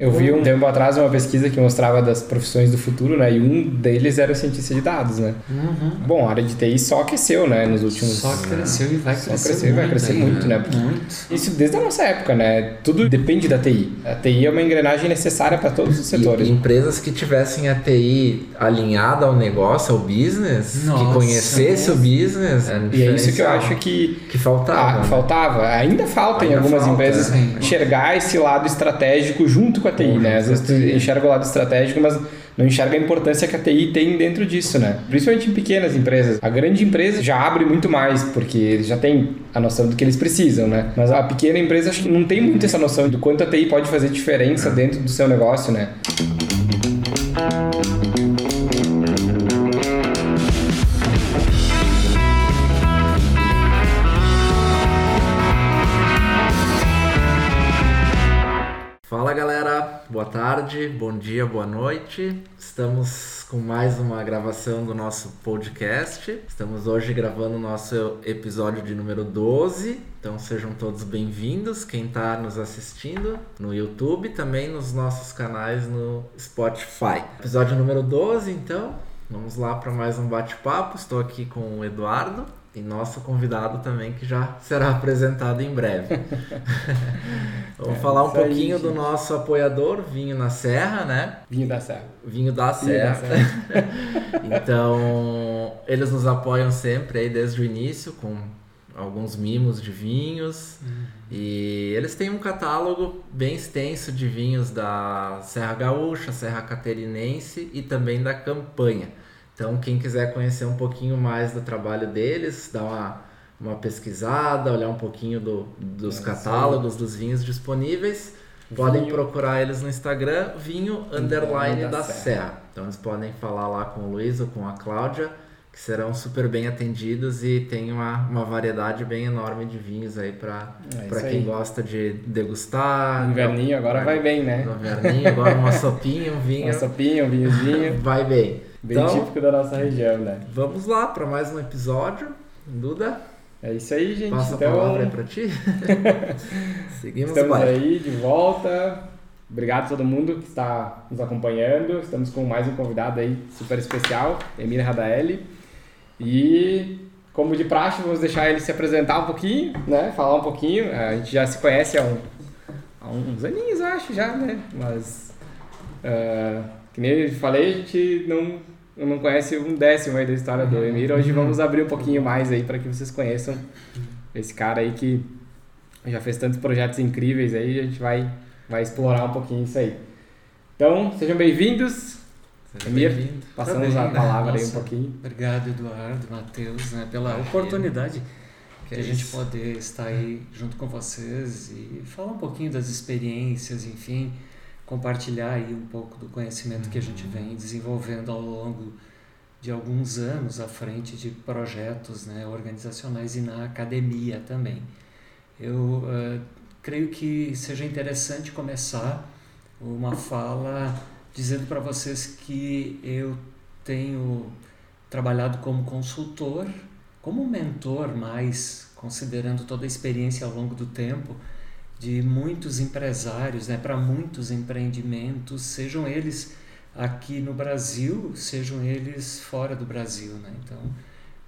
Eu vi um tempo atrás uma pesquisa que mostrava das profissões do futuro, né? E um deles era o cientista de dados, né? Uhum. Bom, a área de TI só aqueceu, né? Nos últimos... Só cresceu e vai Só crescer cresceu e vai muito crescer aí, muito, né? Muito. Isso desde a nossa época, né? Tudo depende da TI. A TI é uma engrenagem necessária para todos os setores. E empresas que tivessem a TI alinhada ao negócio, ao business, Nossa, que conhecesse o business, era um E é isso que eu acho que que faltava. Ah, né? faltava. Ainda falta em Ainda algumas falta, empresas sim. enxergar esse lado estratégico junto com a TI, Junto né? Às com vezes tu TI. enxerga o lado estratégico, mas não enxerga a importância que a TI tem dentro disso, né? Principalmente em pequenas empresas. A grande empresa já abre muito mais, porque eles já tem a noção do que eles precisam, né? Mas a pequena empresa acho que não tem muito essa noção do quanto a TI pode fazer diferença dentro do seu negócio, né? Fala tarde, bom dia, boa noite. Estamos com mais uma gravação do nosso podcast. Estamos hoje gravando o nosso episódio de número 12. Então sejam todos bem-vindos. Quem está nos assistindo no YouTube, também nos nossos canais no Spotify. Episódio número 12, então. Vamos lá para mais um bate-papo. Estou aqui com o Eduardo e nosso convidado também, que já será apresentado em breve. Vamos É, falar um aí, pouquinho gente. do nosso apoiador, Vinho na Serra, né? Vinho da Serra. Vinho da Vinho da Serra. então, eles nos apoiam sempre aí desde o início com alguns mimos de vinhos. E eles têm um catálogo bem extenso de vinhos da Serra Gaúcha, Serra Catarinense e também da Campanha. Então, quem quiser conhecer um pouquinho mais do trabalho deles, dá uma, uma pesquisada, olhar um pouquinho do- dos É, catálogos dos vinhos disponíveis, podem Vinho- procurar eles no Instagram, vinho underline da da Serra. Serra. Então, eles podem falar lá com o Luiz ou com a Cláudia, que serão super bem atendidos e tem uma, uma variedade bem enorme de vinhos aí para É para aí. quem gosta de degustar. Inverninho agora vai bem, né? No inverninho, agora uma sopinha, um vinho. Uma sopinha, um vinhozinho. Vai bem. Bem então, típico da nossa região, né? vamos lá para mais um episódio. Duda, É isso aí, gente. passa então, a palavra aí para ti. Seguimos estamos aí de volta. Obrigado a todo mundo que está nos acompanhando. Estamos com mais um convidado aí super especial, Emir Radaeli. E, como de praxe, vamos deixar ele se apresentar um pouquinho, né? Falar um pouquinho. A gente já se conhece há, um- há uns aninhos, eu acho, já, né? Mas, ah, que nem eu falei, a gente não, não conhece um décimo aí da história do Emir. Hoje vamos abrir um pouquinho mais aí para que vocês conheçam esse cara aí que já fez tantos projetos incríveis aí, a gente vai, vai explorar um pouquinho isso aí. Então, sejam bem-vindos. Seja Emir, bem-vindo. passamos Tá a bem. palavra aí um pouquinho. Obrigado, Eduardo, Matheus, né, pela Imagina. oportunidade Que a gente poder estar aí junto com vocês e falar um pouquinho das experiências, enfim, compartilhar aí um pouco do conhecimento que a gente vem desenvolvendo ao longo de alguns anos à frente de projetos né, organizacionais e na academia também. Eu eh, creio que seja interessante começar uma fala dizendo para vocês que eu tenho trabalhado como consultor, como mentor, mais considerando toda a experiência ao longo do tempo de muitos empresários, né, para muitos empreendimentos, sejam eles aqui no Brasil, sejam eles fora do Brasil, né? Então,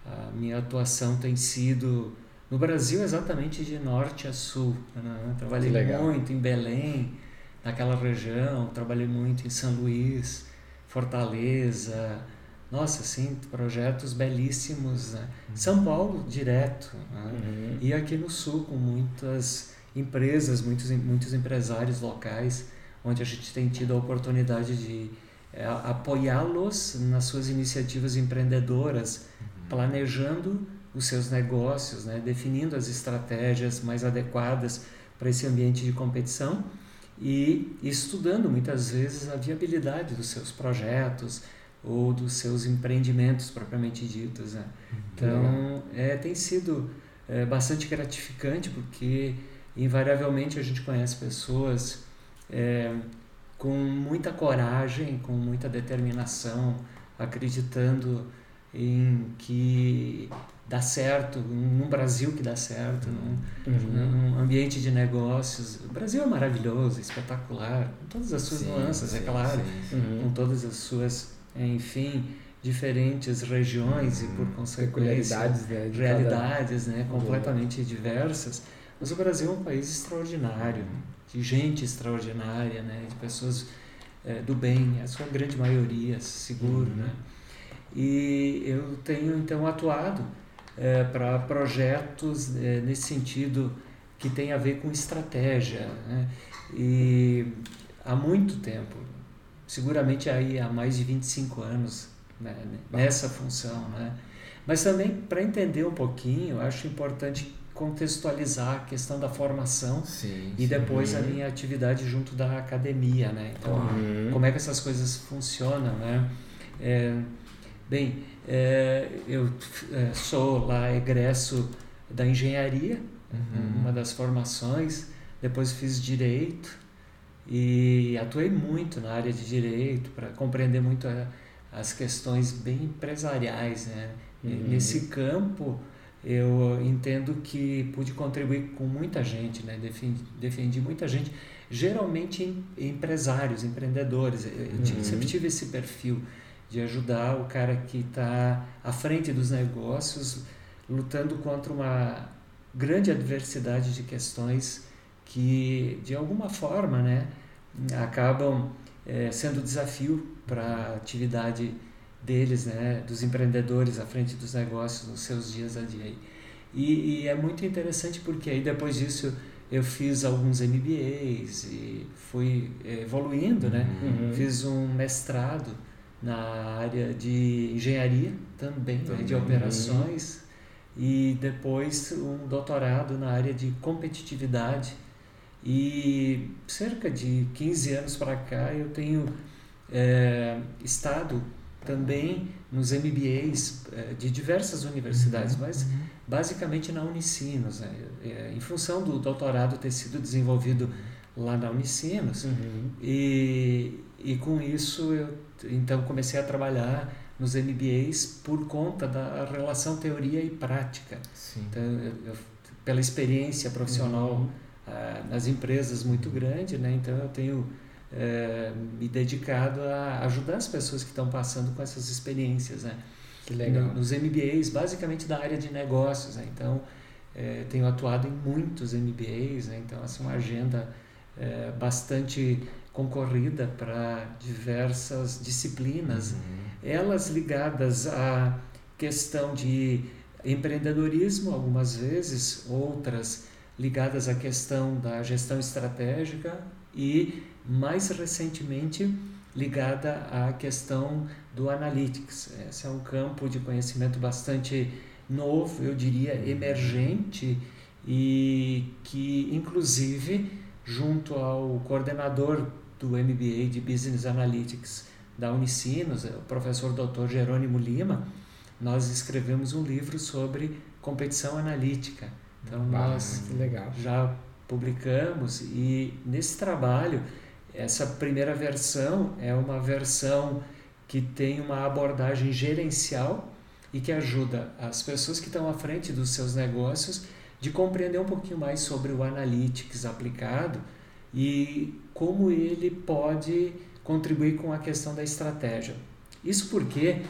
a minha atuação tem sido no Brasil exatamente de norte a sul. Né? Trabalhei muito em Belém, naquela região, trabalhei muito em São Luís, Fortaleza, nossa, assim, projetos belíssimos. Né? São Paulo, direto. Né? Uhum. E aqui no sul, com muitas empresas, muitos, muitos empresários locais, onde a gente tem tido a oportunidade de eh, apoiá-los nas suas iniciativas empreendedoras, planejando os seus negócios, né? definindo as estratégias mais adequadas para esse ambiente de competição e estudando muitas vezes a viabilidade dos seus projetos ou dos seus empreendimentos propriamente ditos. Né? Então, é, tem sido é, bastante gratificante porque invariavelmente a gente conhece pessoas é, com muita coragem, com muita determinação, acreditando em que dá certo, num Brasil que dá certo, num, Uhum. num ambiente de negócios. O Brasil é maravilhoso, espetacular, com todas as suas Sim, nuances, é sim, claro, sim. Uhum. com todas as suas, enfim, diferentes regiões e por consequência Peculiaridades, né? realidades né, completamente diversas. Mas o Brasil é um país extraordinário, de gente extraordinária, né, de pessoas eh, do bem, a sua grande maioria, seguro. Uhum. Né? E eu tenho então atuado para projetos eh, nesse sentido que tem a ver com estratégia. Né? E há muito tempo, seguramente aí há mais de 25 anos né, nessa função. Né? Mas também para entender um pouquinho, acho importante contextualizar a questão da formação Sim, e sim. depois a minha atividade junto da academia, né? Então, Uhum. como é que essas coisas funcionam, né? É, bem, é, eu é, sou lá egresso da engenharia, Uhum. uma das formações, depois fiz direito e atuei muito na área de direito para compreender muito a, as questões bem empresariais, né? Uhum. Nesse campo eu entendo que pude contribuir com muita gente, né? defendi, defendi muita gente, geralmente em- empresários, empreendedores. Eu, Uhum. sempre tive esse perfil de ajudar o cara que está à frente dos negócios, lutando contra uma grande adversidade de questões que, de alguma forma, né, acabam eh, sendo desafio para a atividade deles, né, dos empreendedores à frente dos negócios nos seus dias a dia. E, e é muito interessante porque aí depois disso eu fiz alguns MBAs e fui evoluindo, né? Uhum. Fiz um mestrado na área de engenharia também, né, de Também. operações e depois um doutorado na área de competitividade. E cerca de 15 anos para cá eu tenho é, estado também nos MBAs é, de diversas universidades, mas basicamente na Unicinos, né? É, em função do doutorado ter sido desenvolvido lá na Unicinos. Uhum. E, e com isso eu então comecei a trabalhar nos MBAs por conta da relação teoria e prática. Sim. Então, eu, eu, pela experiência profissional Uhum. ah, nas empresas muito grande, né? então eu tenho eh, me dedicado a ajudar as pessoas que estão passando com essas experiências. Né? Que legal. No- Nos MBAs, basicamente da área de negócios. Né? Então, eh, tenho atuado em muitos MBAs, né? então, é uma agenda eh, bastante concorrida para diversas disciplinas, Uhum. elas ligadas à questão de empreendedorismo, algumas vezes, outras ligadas à questão da gestão estratégica e, mais recentemente, ligada à questão do analytics. Esse é um campo de conhecimento bastante novo, eu diria emergente e que, inclusive, junto ao coordenador do MBA de Business Analytics da Unicinos, o professor Dr. Jerônimo Lima, nós escrevemos um livro sobre competição analítica. Então, Bah, nós já publicamos e nesse trabalho essa primeira versão é uma versão que tem uma abordagem gerencial e que ajuda as pessoas que estão à frente dos seus negócios de compreender um pouquinho mais sobre o analytics aplicado e como ele pode contribuir com a questão da estratégia. Isso porque,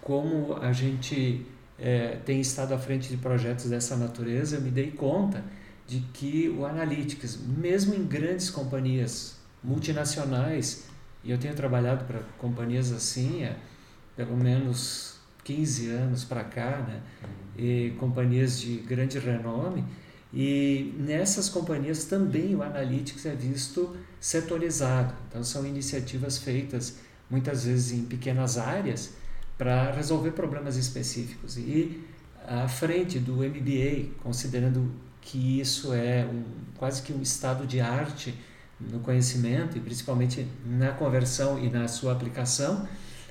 como a gente é, tem estado à frente de projetos dessa natureza, eu me dei conta de que o Analytics, mesmo em grandes companhias multinacionais, e eu tenho trabalhado para companhias assim há pelo menos 15 anos para cá, né? e companhias de grande renome, e nessas companhias também o Analytics é visto setorizado. Então, são iniciativas feitas muitas vezes em pequenas áreas para resolver problemas específicos. E à frente do MBA, considerando que isso é um, quase que um estado de arte no conhecimento e principalmente na conversão e na sua aplicação,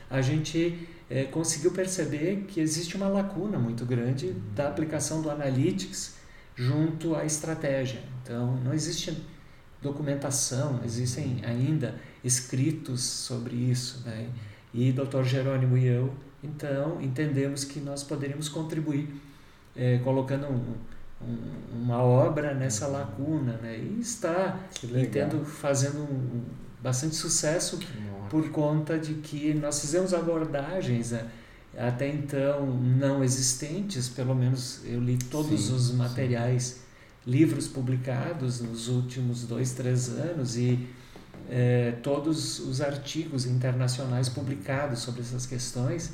a gente é, conseguiu perceber que existe uma lacuna muito grande da aplicação do analytics junto à estratégia. Então, não existe documentação, existem ainda escritos sobre isso. Né? E Dr. Jerônimo e eu, então, entendemos que nós poderíamos contribuir é, colocando um, um, uma obra nessa lacuna, né? E está e tendo, fazendo um, bastante sucesso por conta de que nós fizemos abordagens né? até então não existentes, pelo menos eu li todos sim, os materiais, sim. livros publicados nos últimos dois, três anos e é, todos os artigos internacionais publicados sobre essas questões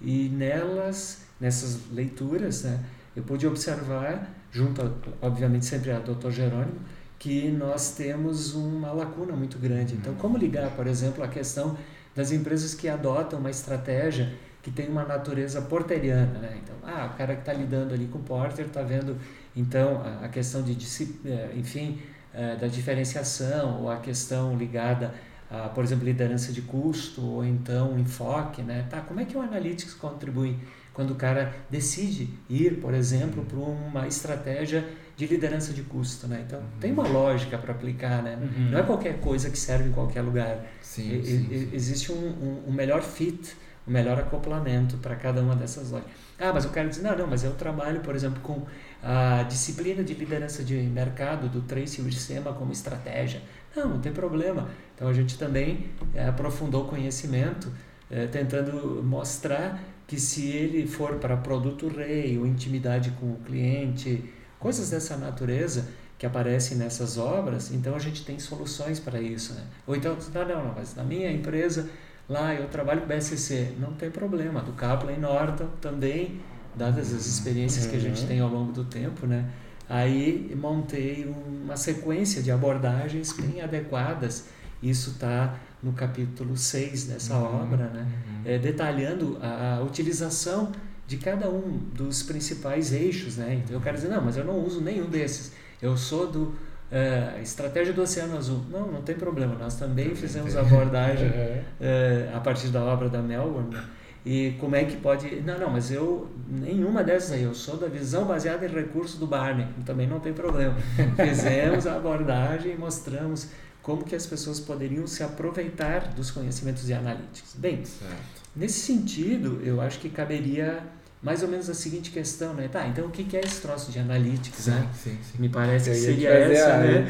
e nelas, nessas leituras, né, eu pude observar, junto, obviamente, sempre a Dr. Jerônimo, que nós temos uma lacuna muito grande. Então, como ligar, por exemplo, a questão das empresas que adotam uma estratégia que tem uma natureza porteriana, né? Então, ah, o cara que está lidando ali com o porter está vendo, então, a, questão de, eh, enfim, uh, da diferenciação ou a questão ligada a, por exemplo, liderança de custo ou então enfoque, né? Tá, como é que o Analytics contribui quando o cara decide ir, por exemplo, para uma estratégia de liderança de custo, né? Então, uhum. tem uma lógica para aplicar, né? Uhum. Não é qualquer coisa que serve em qualquer lugar. Sim, e, sim, sim. Existe um, um, um, melhor fit, um melhor acoplamento para cada uma dessas lógicas. Ah, mas o cara diz, não, não, mas eu trabalho, por exemplo, com a disciplina de liderança de mercado do Tracy Ursema como estratégia. Não, não tem problema. Então, a gente também é, aprofundou o conhecimento, é, tentando mostrar que se ele for para produto rei ou intimidade com o cliente, coisas dessa natureza que aparecem nessas obras, então a gente tem soluções para isso. Né? Ou então, não, não, não, mas na minha empresa, lá eu trabalho com BSC, não tem problema. Do Kaplan Norton também, dadas as experiências que a gente uhum. tem ao longo do tempo, né? Aí montei uma sequência de abordagens bem adequadas. Isso está no capítulo 6 dessa uhum, obra, né? Uhum. É, detalhando a, a, utilização de cada um dos principais eixos. Né? Então eu quero dizer, não, mas eu não uso nenhum desses. Eu sou do é, estratégia do Oceano Azul. Não, não tem problema. Nós também fizemos abordagem é, a partir da obra da Melbourne. Né? E como é que pode. Não, não, mas eu. Nenhuma dessas aí. Eu sou da visão baseada em recursos do Barney. Também não tem problema. Fizemos a abordagem e mostramos como que as pessoas poderiam se aproveitar dos conhecimentos de analytics. Bem, certo. nesse sentido, eu acho que caberia mais ou menos a seguinte questão, né? Tá, então o que é esse troço de analytics, sim, né? Sim, sim. Me parece que seria essa, né?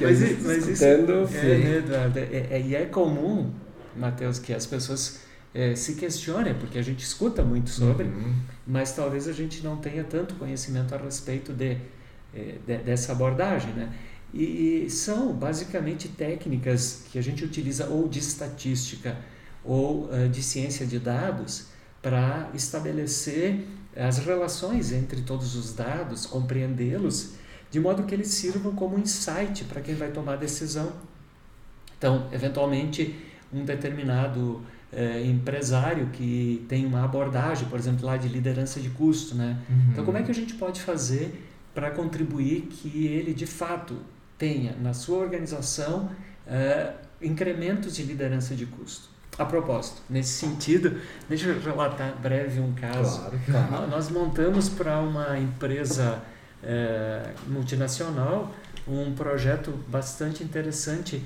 É, mas, mas isso, é, né, Eduardo, é, é, e é comum, Matheus, que as pessoas é, se questionem, porque a gente escuta muito sobre, uhum. mas talvez a gente não tenha tanto conhecimento a respeito de, é, de dessa abordagem, né? E, são basicamente técnicas que a gente utiliza ou de estatística ou uh, de ciência de dados para estabelecer as relações entre todos os dados, compreendê-los, de modo que eles sirvam como insight para quem vai tomar a decisão. Então, eventualmente, um determinado eh, empresário que tem uma abordagem, por exemplo, lá de liderança de custo, né? Uhum. Então, como é que a gente pode fazer para contribuir que ele, de fato, tenha na sua organização uh, incrementos de liderança de custo. A propósito, nesse sentido, deixa eu relatar breve um caso. Claro, claro. Nós montamos para uma empresa uh, multinacional um projeto bastante interessante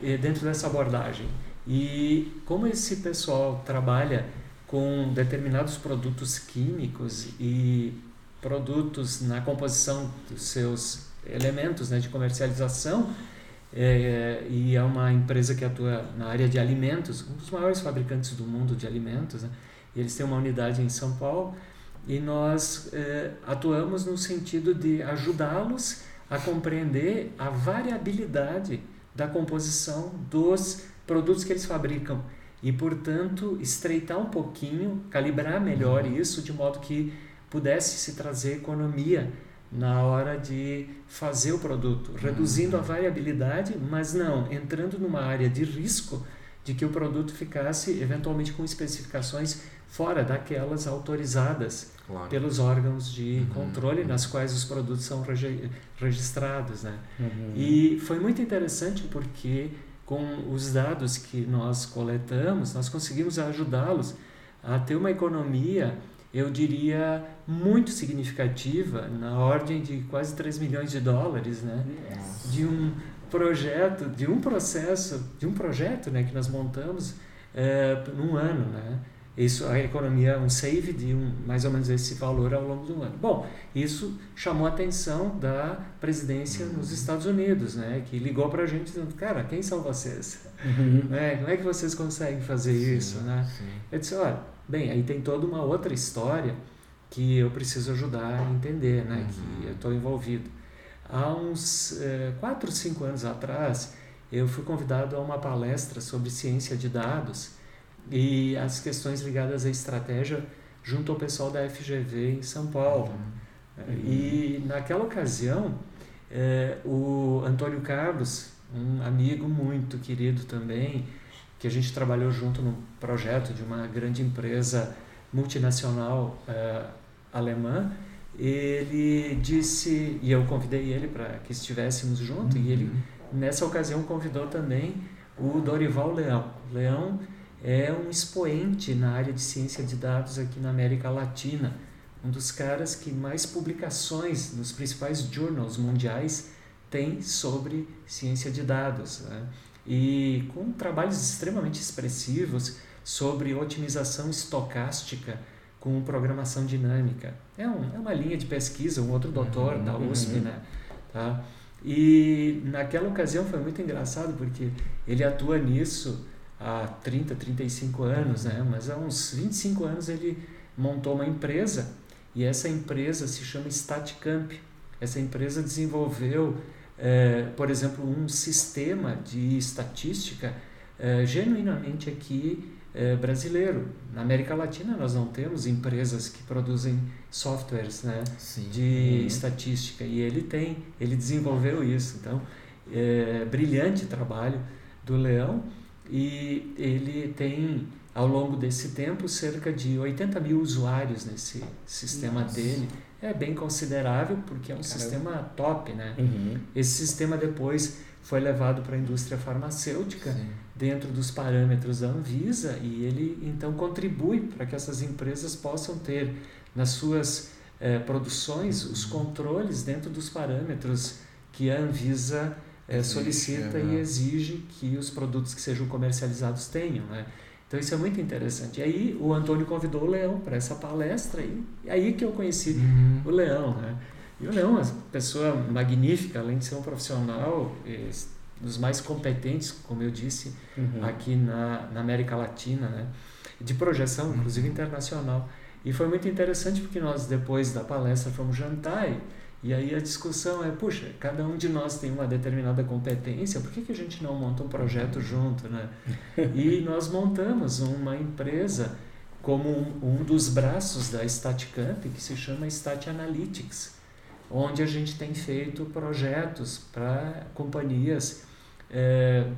uh, dentro dessa abordagem. E como esse pessoal trabalha com determinados produtos químicos e produtos na composição dos seus elementos né, de comercialização é, e é uma empresa que atua na área de alimentos, um dos maiores fabricantes do mundo de alimentos. Né? Eles têm uma unidade em São Paulo e nós é, atuamos no sentido de ajudá-los a compreender a variabilidade da composição dos produtos que eles fabricam e, portanto, estreitar um pouquinho, calibrar melhor uhum. isso de modo que pudesse se trazer economia na hora de fazer o produto, reduzindo a uhum. variabilidade, mas não entrando numa área de risco de que o produto ficasse eventualmente com especificações fora daquelas autorizadas claro. pelos órgãos de uhum. controle nas quais os produtos são regi registrados, né? Uhum. E foi muito interessante porque com os dados que nós coletamos, nós conseguimos ajudá-los a ter uma economia eu diria, muito significativa, na ordem de quase 3 milhões de dólares, né? De um projeto, de um processo, de um projeto né, que nós montamos é, num ano, né? isso a economia um save de um, mais ou menos esse valor ao longo do ano. Bom, isso chamou a atenção da presidência uhum. nos Estados Unidos, né, que ligou para a gente dizendo, cara, quem são vocês? Uhum. É, como é que vocês conseguem fazer sim, isso, né? Sim. Eu disse, olha, bem, aí tem toda uma outra história que eu preciso ajudar a entender, né, uhum. que eu estou envolvido. Há uns é, quatro, cinco anos atrás, eu fui convidado a uma palestra sobre ciência de dados e as questões ligadas à estratégia junto ao pessoal da FGV em São Paulo. Uhum. E naquela ocasião, é, o Antônio Carlos, um amigo muito querido também, que a gente trabalhou junto projeto de uma grande empresa multinacional é, alemã, ele disse, e eu convidei ele para que estivéssemos junto, uhum. e ele uhum. nessa ocasião convidou também o Dorival Leão. Leão é um expoente na área de ciência de dados aqui na América Latina, um dos caras que mais publicações nos principais journals mundiais tem sobre ciência de dados. Né? E com trabalhos extremamente expressivos sobre otimização estocástica com programação dinâmica. É, um, é uma linha de pesquisa, um outro doutor uhum, da USP, uhum. né? Tá? E naquela ocasião foi muito engraçado porque ele atua nisso há 30, 35 anos, né? mas há uns 25 anos ele montou uma empresa e essa empresa se chama Statcamp. Essa empresa desenvolveu, é, por exemplo, um sistema de estatística é, genuinamente aqui é, brasileiro. Na América Latina nós não temos empresas que produzem softwares né, de uhum. estatística e ele tem, ele desenvolveu isso. Então, é, brilhante trabalho do Leão e ele tem, ao longo desse tempo, cerca de 80 mil usuários nesse sistema Nossa. dele. É bem considerável, porque é um Caramba. sistema top, né? Uhum. Esse sistema depois foi levado para a indústria farmacêutica, Sim. dentro dos parâmetros da Anvisa, e ele então contribui para que essas empresas possam ter nas suas eh, produções os uhum. controles dentro dos parâmetros que a Anvisa é, solicita e exige que os produtos que sejam comercializados tenham, né? Então isso é muito interessante. E aí o Antônio convidou o Leão para essa palestra e, e aí que eu conheci uhum. o Leão, né? E o Leão é uma pessoa magnífica, além de ser um profissional é, dos mais competentes, como eu disse, uhum. aqui na, na América Latina, né? De projeção, inclusive uhum. internacional. E foi muito interessante porque nós, depois da palestra, fomos jantar e e aí a discussão é, puxa, cada um de nós tem uma determinada competência, por que, que a gente não monta um projeto junto, né? E nós montamos uma empresa como um, um dos braços da StatCamp, que se chama Stat Analytics, onde a gente tem feito projetos para companhias é,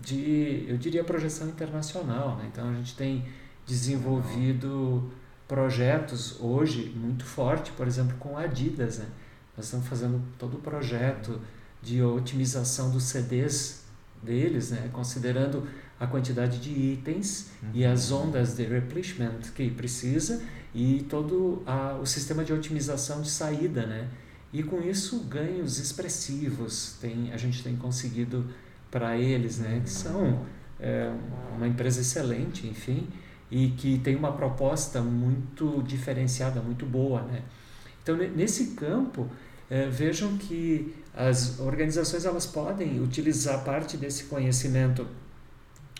de, eu diria, projeção internacional. Né? Então a gente tem desenvolvido projetos hoje muito forte, por exemplo, com Adidas, né? Nós estamos fazendo todo o projeto de otimização dos CDs deles, né? considerando a quantidade de itens uhum. e as ondas de replenishment que precisa e todo a, o sistema de otimização de saída, né? E com isso ganhos expressivos tem a gente tem conseguido para eles, né? Que são é, uma empresa excelente, enfim, e que tem uma proposta muito diferenciada, muito boa, né? Então, nesse campo, é, vejam que as organizações elas podem utilizar parte desse conhecimento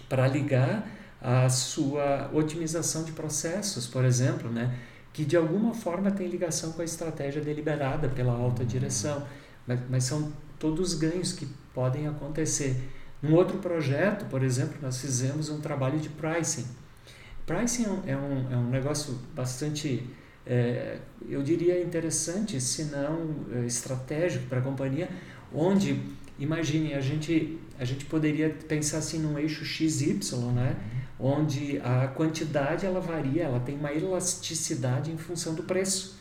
para ligar a sua otimização de processos, por exemplo, né? que de alguma forma tem ligação com a estratégia deliberada pela alta direção, mas, mas são todos ganhos que podem acontecer. Num outro projeto, por exemplo, nós fizemos um trabalho de pricing. Pricing é um, é um é negócio bastante é, eu diria interessante, se não é, estratégico para a companhia, onde, imagine, a gente, a gente poderia pensar assim num eixo XY, né? onde a quantidade ela varia, ela tem uma elasticidade em função do preço.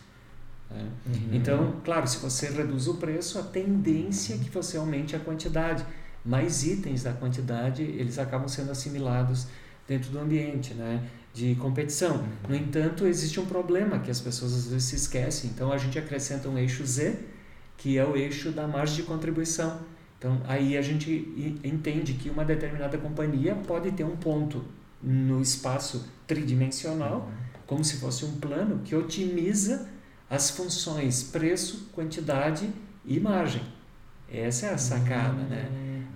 Né? Uhum. Então, claro, se você reduz o preço, a tendência é que você aumente a quantidade. Mais itens da quantidade, eles acabam sendo assimilados dentro do ambiente, né? De competição. Uhum. No entanto, existe um problema que as pessoas às vezes se esquecem. Então, a gente acrescenta um eixo Z, que é o eixo da margem de contribuição. Então, aí a gente entende que uma determinada companhia pode ter um ponto no espaço tridimensional, uhum. como se fosse um plano que otimiza as funções preço, quantidade e margem. Essa é a sacada, né?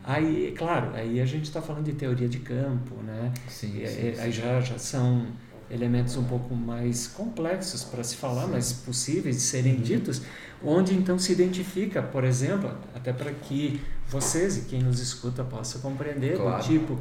Aí, claro, aí a gente está falando de teoria de campo, né? Sim, sim, sim. Aí já, já são elementos um pouco mais complexos para se falar, sim. mas possíveis de serem uhum. ditos, onde então se identifica, por exemplo, até para que vocês e quem nos escuta possa compreender, claro. do tipo,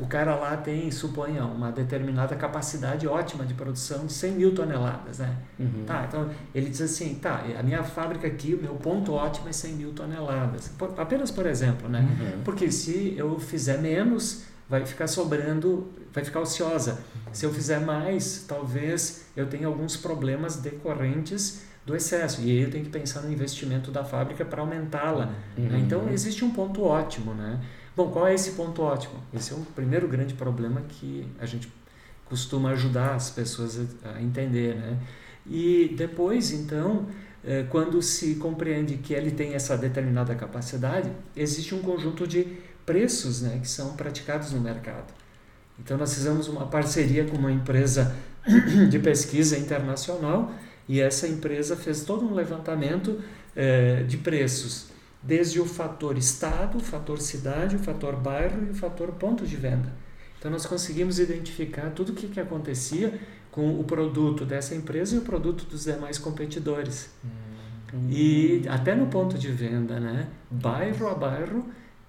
o cara lá tem, suponha, uma determinada capacidade ótima de produção de 100 mil toneladas, né? Uhum. Tá, então ele diz assim, tá, a minha fábrica aqui, o meu ponto ótimo é 100 mil toneladas. Por, apenas por exemplo, né? Uhum. Porque se eu fizer menos, vai ficar sobrando, vai ficar ociosa. Se eu fizer mais, talvez eu tenha alguns problemas decorrentes do excesso. E aí eu tenho que pensar no investimento da fábrica para aumentá-la. Né? Uhum. Né? Então existe um ponto ótimo, né? Bom, qual é esse ponto ótimo? Esse é o primeiro grande problema que a gente costuma ajudar as pessoas a, entender, né? E depois, então, eh, quando se compreende que ele tem essa determinada capacidade, existe um conjunto de preços, né, que são praticados no mercado. Então nós fizemos uma parceria com uma empresa de pesquisa internacional e essa empresa fez todo um levantamento eh, de preços desde o fator estado, o fator cidade, o fator bairro e o fator ponto de venda. Então nós conseguimos identificar tudo o que, que acontecia com o produto dessa empresa e o produto dos demais competidores. Hum. E até no ponto de venda, né? bairro a bairro,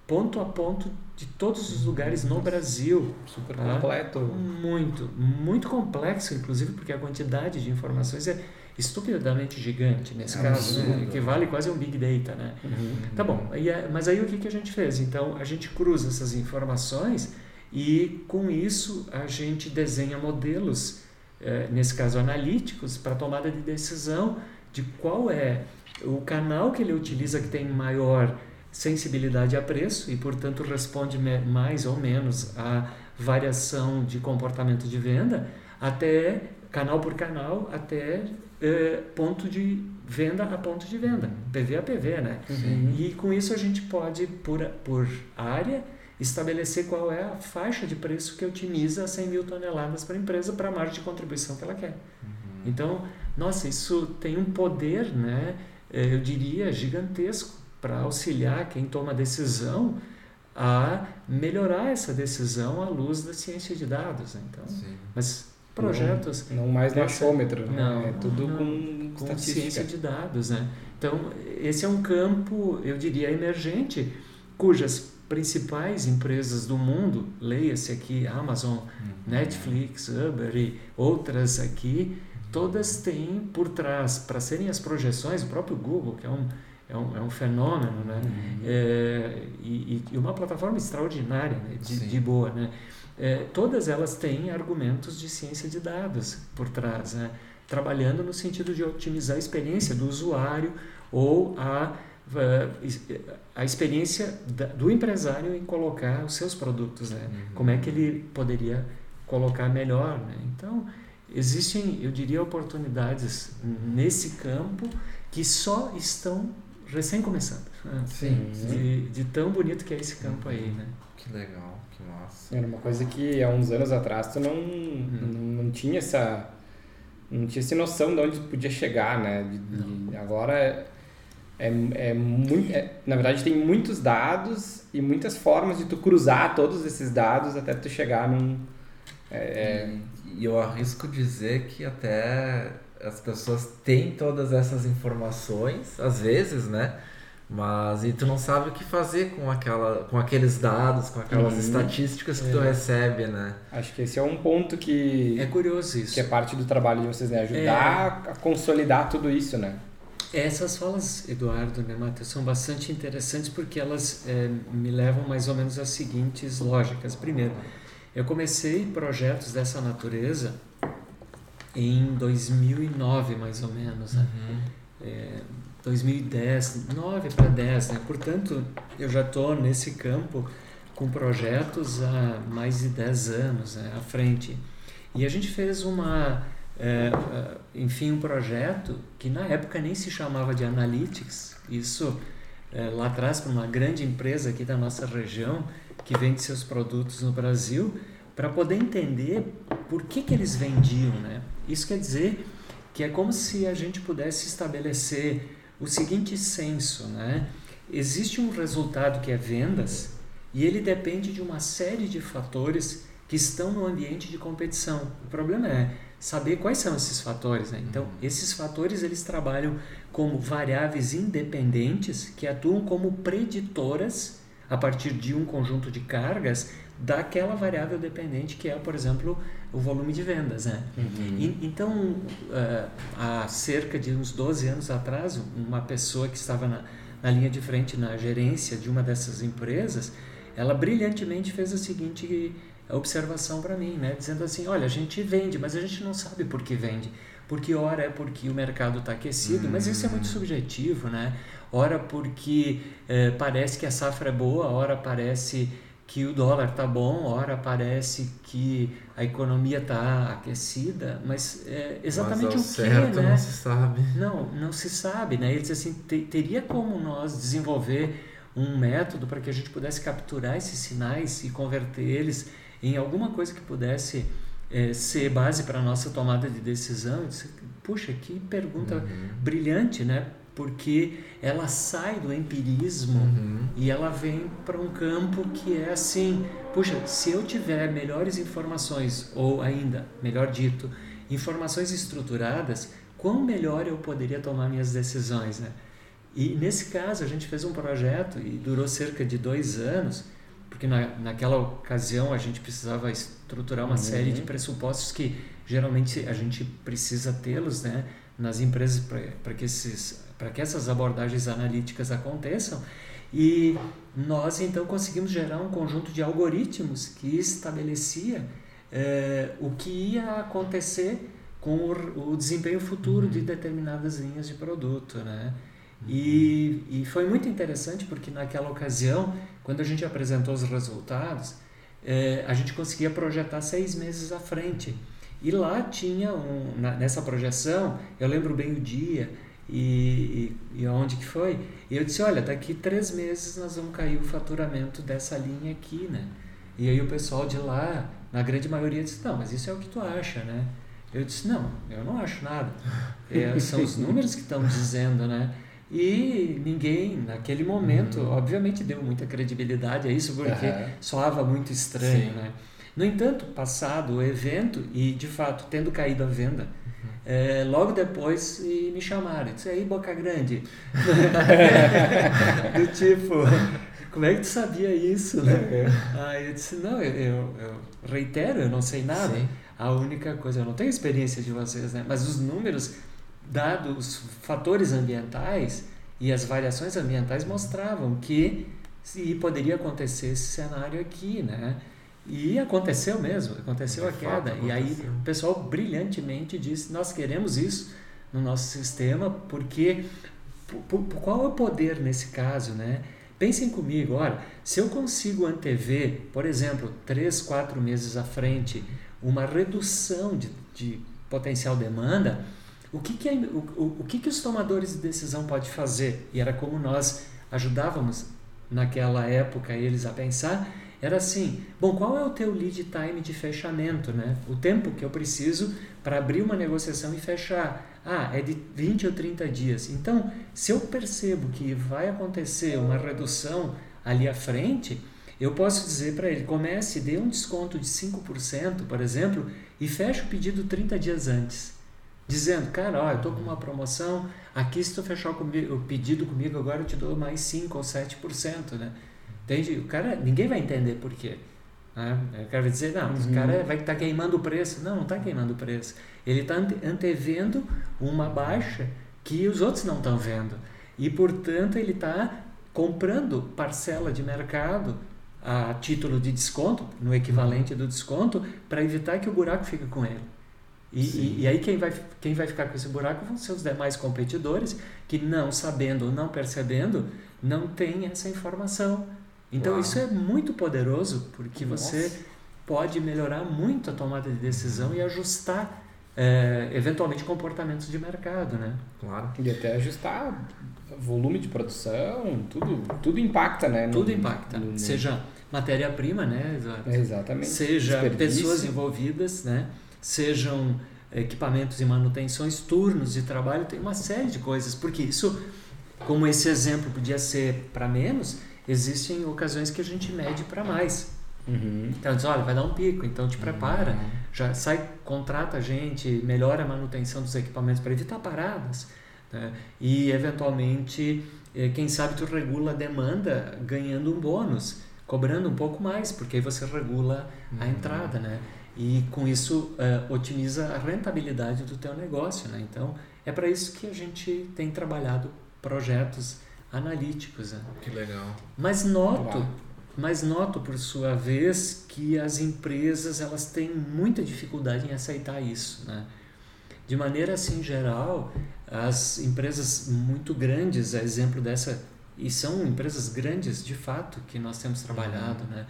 ponto a ponto de todos os lugares no Brasil. Super tá? completo. Muito, muito complexo, inclusive porque a quantidade de informações é estupidamente gigante nesse é caso, né? que vale quase um big data, né? Uhum. Tá bom, é, mas aí o que, que a gente fez? Então a gente cruza essas informações e com isso a gente desenha modelos, é, nesse caso analíticos, para tomada de decisão de qual é o canal que ele utiliza que tem maior sensibilidade a preço e portanto responde mais ou menos à variação de comportamento de venda até canal por canal até é, ponto de venda a ponto de venda, PV a PV, né? Uhum. E com isso a gente pode, por, por área, estabelecer qual é a faixa de preço que otimiza 100 mil toneladas para a empresa para a margem de contribuição que ela quer. Uhum. Então, nossa, isso tem um poder, né, é, eu diria, gigantesco para auxiliar quem toma decisão a melhorar essa decisão à luz da ciência de dados. Então, Sim. mas projetos. Não, não mais no achômetro, né? Não, é tudo não, com, com ciência de dados, né? Então, esse é um campo, eu diria, emergente, cujas principais empresas do mundo, leia-se aqui Amazon, uhum. Netflix, Uber e outras aqui, todas têm por trás, para serem as projeções, o próprio Google, que é um, é um, é um fenômeno, né? Uhum. É, e, e, uma plataforma extraordinária, né? de, de boa, né? É, todas elas têm argumentos de ciência de dados por trás, né? trabalhando no sentido de otimizar a experiência do usuário ou a, a experiência do empresário em colocar os seus produtos, né? Uhum. Como é que ele poderia colocar melhor, né? Então, existem, eu diria, oportunidades nesse campo que só estão recém começando. Né? Sim. De, de, tão bonito que é esse campo aí, né? Que legal. Nossa. Era uma coisa que há uns anos atrás tu não, hum. não, não, tinha essa não tinha essa noção de onde podia chegar, né? De, de, agora é, é, é muito, é, na verdade tem muitos dados e muitas formas de tu cruzar todos esses dados até tu chegar num é, é e eu arrisco dizer que até as pessoas têm todas essas informações, às vezes, né? Mas e tu não sabe o que fazer com, aquela, com aqueles dados, com aquelas uhum. estatísticas que é. tu recebe, né? Acho que esse é um ponto que. É curioso isso. Que é parte do trabalho de vocês, né? Ajudar é. a consolidar tudo isso, né? Essas falas, Eduardo, né, Matheus, são bastante interessantes porque elas é, me levam mais ou menos às seguintes lógicas. Primeiro, eu comecei projetos dessa natureza em 2009, mais ou menos. Né? Uhum. É, 2010, 9 para 10, né? Portanto, eu já estou nesse campo com projetos há mais de 10 anos né, à frente. E a gente fez uma, é, é, enfim, um projeto que na época nem se chamava de Analytics. Isso é, lá atrás para uma grande empresa aqui da nossa região que vende seus produtos no Brasil, para poder entender por que, que eles vendiam. Né? Isso quer dizer que é como se a gente pudesse estabelecer o seguinte senso, né? Existe um resultado que é vendas e ele depende de uma série de fatores que estão no ambiente de competição. O problema é saber quais são esses fatores. Né? Então, esses fatores eles trabalham como variáveis independentes que atuam como preditoras a partir de um conjunto de cargas daquela variável dependente que é, por exemplo, o volume de vendas. Né? Uhum. E, então, uh, há cerca de uns 12 anos atrás, uma pessoa que estava na, na linha de frente na gerência de uma dessas empresas, ela brilhantemente fez a seguinte observação para mim, né? dizendo assim, olha, a gente vende, mas a gente não sabe por que vende. Porque ora é porque o mercado está aquecido, mas isso é muito hum. subjetivo, né? Ora porque eh, parece que a safra é boa, ora parece que o dólar está bom, ora parece que a economia está aquecida, mas é exatamente mas o que, certo, né? Não se sabe. Não, não se sabe, né? Ele diz assim, teria como nós desenvolver um método para que a gente pudesse capturar esses sinais e converter eles em alguma coisa que pudesse é, ser base para a nossa tomada de decisão. Disse, Puxa, que pergunta uhum. brilhante, né? Porque ela sai do empirismo uhum. e ela vem para um campo que é assim: puxa, se eu tiver melhores informações, ou ainda, melhor dito, informações estruturadas, quão melhor eu poderia tomar minhas decisões, né? E nesse caso, a gente fez um projeto e durou cerca de dois anos porque na, naquela ocasião a gente precisava estruturar uma uhum. série de pressupostos que geralmente a gente precisa tê-los né, nas empresas para que, esses, que essas abordagens analíticas aconteçam. E nós então conseguimos gerar um conjunto de algoritmos que estabelecia é, o que ia acontecer com o, o desempenho futuro uhum. de determinadas linhas de produto. Né? E, e foi muito interessante porque naquela ocasião, quando a gente apresentou os resultados, é, a gente conseguia projetar seis meses à frente. E lá tinha, um, na, nessa projeção, eu lembro bem o dia e, e, e onde que foi. E eu disse, olha, daqui três meses nós vamos cair o faturamento dessa linha aqui, né? E aí o pessoal de lá, na grande maioria, disse, não, mas isso é o que tu acha, né? Eu disse, não, eu não acho nada. É, são os números que estão dizendo, né? E ninguém, naquele momento, uhum. obviamente deu muita credibilidade a isso, porque uhum. soava muito estranho, Sim. né? No entanto, passado o evento e, de fato, tendo caído a venda. É, logo depois me chamaram. Disse, aí, Boca Grande. Do tipo, como é que tu sabia isso? Né? Uhum. Aí eu disse, não, eu, eu, eu, reitero, eu não sei nada. Sim. A única coisa, eu não tenho experiência de vocês, né? Mas os números dados os fatores ambientais e as variações ambientais mostravam que se poderia acontecer esse cenário aqui, né? E aconteceu mesmo, aconteceu a queda. Aconteceu. E aí o pessoal brilhantemente disse: nós queremos isso no nosso sistema, porque qual é o poder nesse caso, né? Pensem comigo, olha, se eu consigo antever, por exemplo, três, quatro meses à frente, uma redução de, de potencial demanda, o que, que, é, o, o, o que, que os tomadores de decisão podem fazer? E era como nós ajudávamos naquela época eles a pensar, era assim, bom, qual é o teu lead time de fechamento, né? O tempo que eu preciso para abrir uma negociação e fechar. Ah, é de 20 ou 30 dias. Então, se eu percebo que vai acontecer uma redução ali à frente, eu posso dizer para ele, comece, dê um desconto de 5%, por exemplo, e feche o pedido 30 dias antes dizendo, cara, ó, eu tô com uma promoção, aqui se tu fechar o pedido comigo agora eu te dou mais 5 ou 7%, né? Entende? O cara, ninguém vai entender por quê. Né? O cara vai dizer, não, uhum. o cara vai estar tá queimando o preço. Não, não está queimando o preço. Ele está antevendo uma baixa que os outros não estão vendo. E, portanto, ele está comprando parcela de mercado a título de desconto, no equivalente do desconto, para evitar que o buraco fique com ele. E, e, e, aí quem vai, quem vai ficar com esse buraco vão ser os demais competidores que não sabendo ou não percebendo não tem essa informação. Então Uau. isso é muito poderoso porque Nossa. você pode melhorar muito a tomada de decisão e ajustar é, eventualmente comportamentos de mercado, né? Claro. E até ajustar volume de produção, tudo, tudo impacta, né? No, tudo impacta. No, no... Seja matéria-prima, né, Eduardo? Exatamente. Seja Desperdício. pessoas envolvidas, né? Sejam equipamentos e manutenções, turnos de trabalho, tem uma série de coisas, porque isso, como esse exemplo podia ser para menos, existem ocasiões que a gente mede para mais. Uhum. Então diz, olha, vai dar um pico, então te prepara, já sai, contrata a gente, melhora a manutenção dos equipamentos para evitar paradas, né? E eventualmente, eh, quem sabe tu regula a demanda ganhando um bônus, cobrando um pouco mais, porque aí você regula a entrada, né? E com isso eh, otimiza a rentabilidade do teu negócio, né? Então é para isso que a gente tem trabalhado projetos analíticos. Né? Que legal. Mas noto, Uau. mas noto por sua vez que as empresas elas têm muita dificuldade em aceitar isso, né? De maneira assim geral, as empresas muito grandes, a exemplo dessa, e são empresas grandes de fato que nós temos trabalhado, né?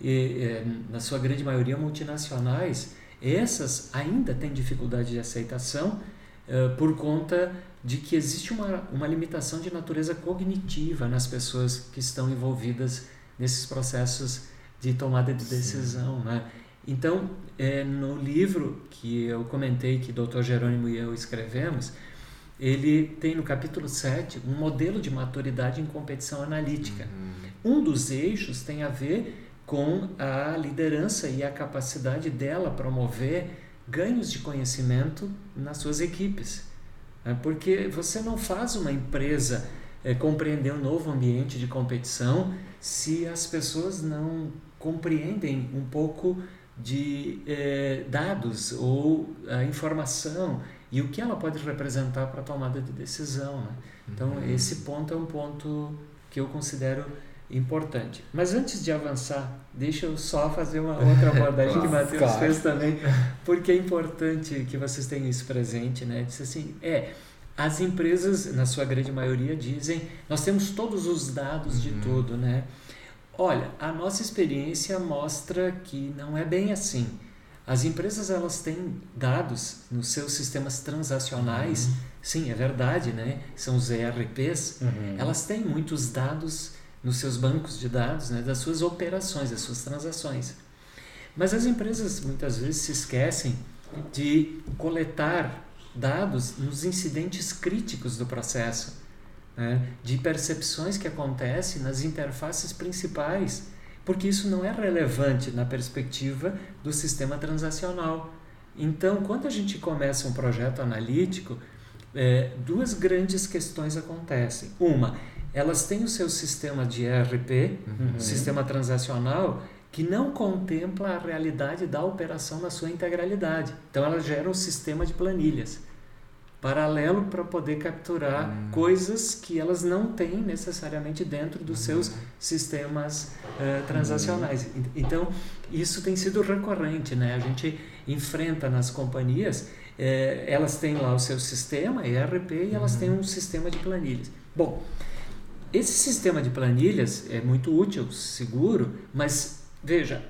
E, eh, na sua grande maioria multinacionais, essas ainda têm dificuldade de aceitação eh, por conta de que existe uma, uma limitação de natureza cognitiva nas pessoas que estão envolvidas nesses processos de tomada de decisão. Né? Então, é, no livro que eu comentei que o Dr. Jerônimo e eu escrevemos, ele tem no capítulo 7 um modelo de maturidade em competição analítica. Um dos eixos tem a ver com a liderança e a capacidade dela promover ganhos de conhecimento nas suas equipes. Né? Porque você não faz uma empresa eh, compreender um novo ambiente de competição se as pessoas não compreendem um pouco de eh, dados ou a informação e o que ela pode representar para a tomada de decisão. Né? Então, esse ponto é um ponto que eu considero importante. Mas antes de avançar, deixa eu só fazer uma outra abordagem que o Matheus Claro. fez também, porque é importante que vocês tenham isso presente, né? Diz assim, é, as empresas, na sua grande maioria, dizem, nós temos todos os dados de tudo, né? Olha, a nossa experiência mostra que não é bem assim. As empresas elas têm dados nos seus sistemas transacionais, sim, é verdade, né? São os ERPs. Uhum. Elas têm muitos dados nos seus bancos de dados, né, das suas operações, das suas transações. Mas as empresas muitas vezes se esquecem de coletar dados nos incidentes críticos do processo, né, de percepções que acontecem nas interfaces principais, porque isso não é relevante na perspectiva do sistema transacional. Então, quando a gente começa um projeto analítico, é, duas grandes questões acontecem. Uma, elas têm o seu sistema de ERP, Uhum. sistema transacional, que não contempla a realidade da operação na sua integralidade. Então, elas geram um sistema de planilhas paralelo para poder capturar Hum. coisas que elas não têm necessariamente dentro dos seus sistemas eh, transacionais. Então, isso tem sido recorrente, né? A gente enfrenta nas companhias, eh, elas têm lá o seu sistema, ERP, e elas têm um sistema de planilhas. Bom, esse sistema de planilhas é muito útil, seguro, mas veja,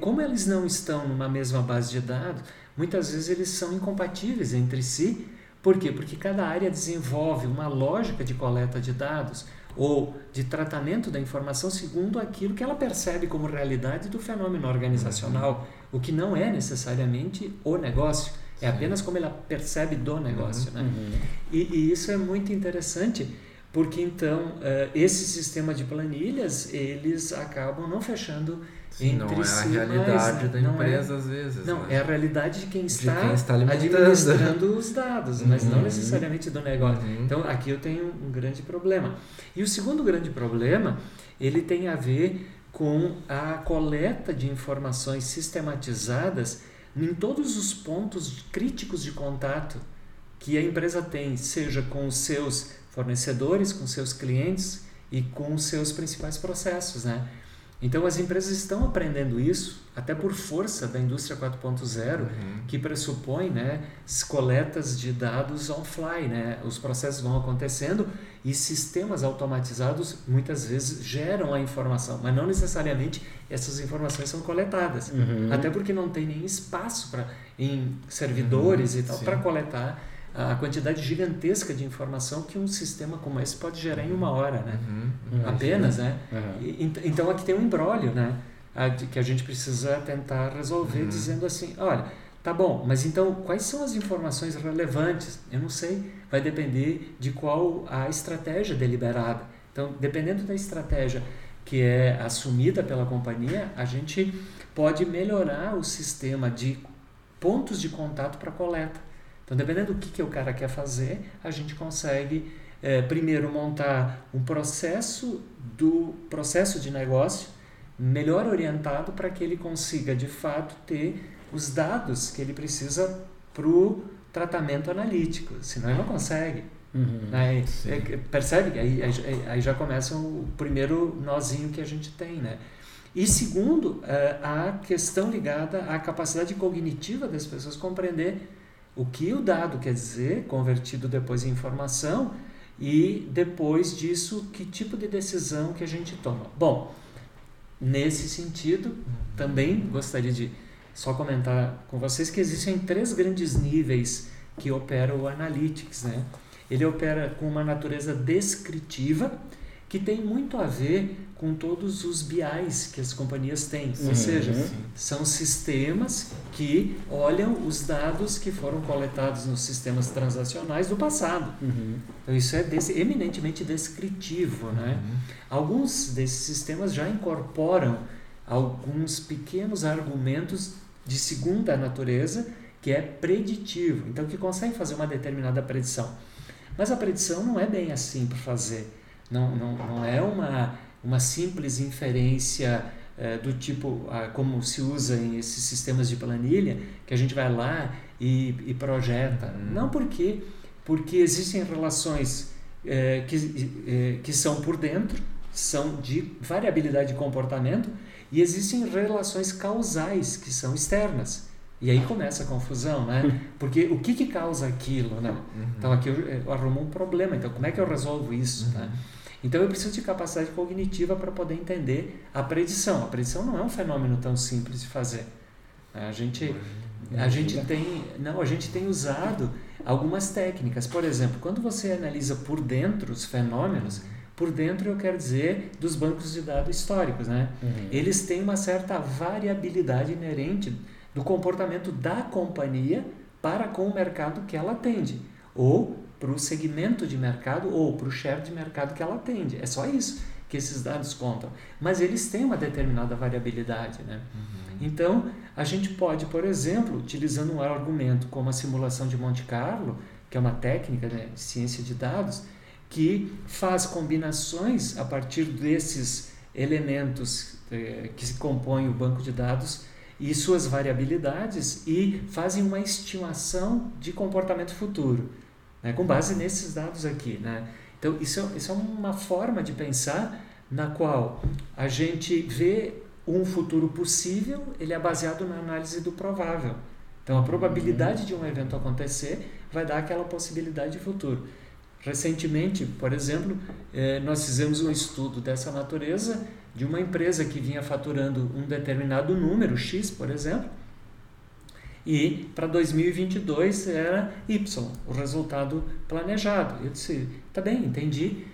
como eles não estão numa mesma base de dados, muitas vezes eles são incompatíveis entre si. Por quê? Porque cada área desenvolve uma lógica de coleta de dados ou de tratamento da informação segundo aquilo que ela percebe como realidade do fenômeno organizacional, o que não é necessariamente o negócio, é apenas como ela percebe do negócio. Né? Uhum. E, e isso é muito interessante, porque então eh, esse sistema de planilhas eles acabam não fechando Sim, não entre é a si realidade da é- empresa às vezes. não, né? é a realidade de quem está, quem está administrando os dados, mas não Uhum. necessariamente do negócio. Uhum. Então aqui eu tenho um grande problema. E o segundo grande problema, ele tem a ver com a coleta de informações sistematizadas em todos os pontos críticos de contato que a empresa tem, seja com os seus fornecedores, com seus clientes e com os seus principais processos, né? Então as empresas estão aprendendo isso, até por força da indústria 4.0, Uhum. que pressupõe né, as coletas de dados on-fly. Né? Os processos vão acontecendo e sistemas automatizados muitas vezes geram a informação, mas não necessariamente essas informações são coletadas. Uhum. Até porque não tem nem espaço pra, em servidores Uhum, e tal para coletar a quantidade gigantesca de informação que um sistema como esse pode gerar em uma hora, né? Uhum. Uhum. Apenas, né? Uhum. E, então aqui tem um embrólio, né? Que a gente precisa tentar resolver Uhum. dizendo assim, olha, tá bom, mas então quais são as informações relevantes? Eu não sei, vai depender de qual a estratégia deliberada. Então, dependendo da estratégia que é assumida pela companhia, a gente pode melhorar o sistema de pontos de contato para coleta. Então, dependendo do que, que o cara quer fazer, a gente consegue eh, primeiro montar um processo do processo de negócio melhor orientado para que ele consiga de fato ter os dados que ele precisa para o tratamento analítico, senão ele não consegue. Uhum. Né? É, é, percebe que aí, aí, aí já começa o primeiro nozinho que a gente tem, né? E segundo, eh, a questão ligada à capacidade cognitiva das pessoas compreender o que o dado quer dizer, convertido depois em informação, e depois disso, que tipo de decisão que a gente toma. Bom, nesse sentido, também gostaria de só comentar com vocês que existem três grandes níveis que opera o Analytics, né? Ele opera com uma natureza descritiva, que tem muito a ver com todos os BIs que as companhias têm. Ou Uhum. seja, Sim. são sistemas que olham os dados que foram coletados nos sistemas transacionais do passado. Uhum. Então, isso é des- eminentemente descritivo. Né? Uhum. Alguns desses sistemas já incorporam alguns pequenos argumentos de segunda natureza, que é preditivo, então que consegue fazer uma determinada predição. Mas a predição não é bem assim para fazer. Não, não, não é uma, uma simples inferência eh, do tipo, ah, como se usa em esses sistemas de planilha, que a gente vai lá e, e projeta. Uhum. Não por quê? Porque existem relações eh, que, eh, que são por dentro, são de variabilidade de comportamento, e existem relações causais que são externas. E aí começa a confusão, né? Porque o que, que causa aquilo, né? Uhum. Então aqui eu, eu arrumo um problema. Então como é que eu resolvo isso, né? Então eu preciso de capacidade cognitiva para poder entender a predição. A predição não é um fenômeno tão simples de fazer. A gente a gente tem não a gente tem usado algumas técnicas. Por exemplo, quando você analisa por dentro os fenômenos, por dentro eu quero dizer dos bancos de dados históricos, né? Uhum. Eles têm uma certa variabilidade inerente do comportamento da companhia para com o mercado que ela atende, ou para o segmento de mercado ou para o share de mercado que ela atende. É só isso que esses dados contam. Mas eles têm uma determinada variabilidade. Né? Então, a gente pode, por exemplo, utilizando um argumento como a simulação de Monte Carlo, que é uma técnica né, de ciência de dados, que faz combinações a partir desses elementos eh, que se compõem o banco de dados e suas variabilidades e fazem uma estimação de comportamento futuro, né, com base nesses dados aqui. Né? Então, isso é, isso é uma forma de pensar na qual a gente vê um futuro possível, ele é baseado na análise do provável. Então, a probabilidade de um evento acontecer vai dar aquela possibilidade de futuro. Recentemente, por exemplo, eh, nós fizemos um estudo dessa natureza de uma empresa que vinha faturando um determinado número, X, por exemplo, e para 2022 era Y, o resultado planejado. Eu disse, tá bem, entendi.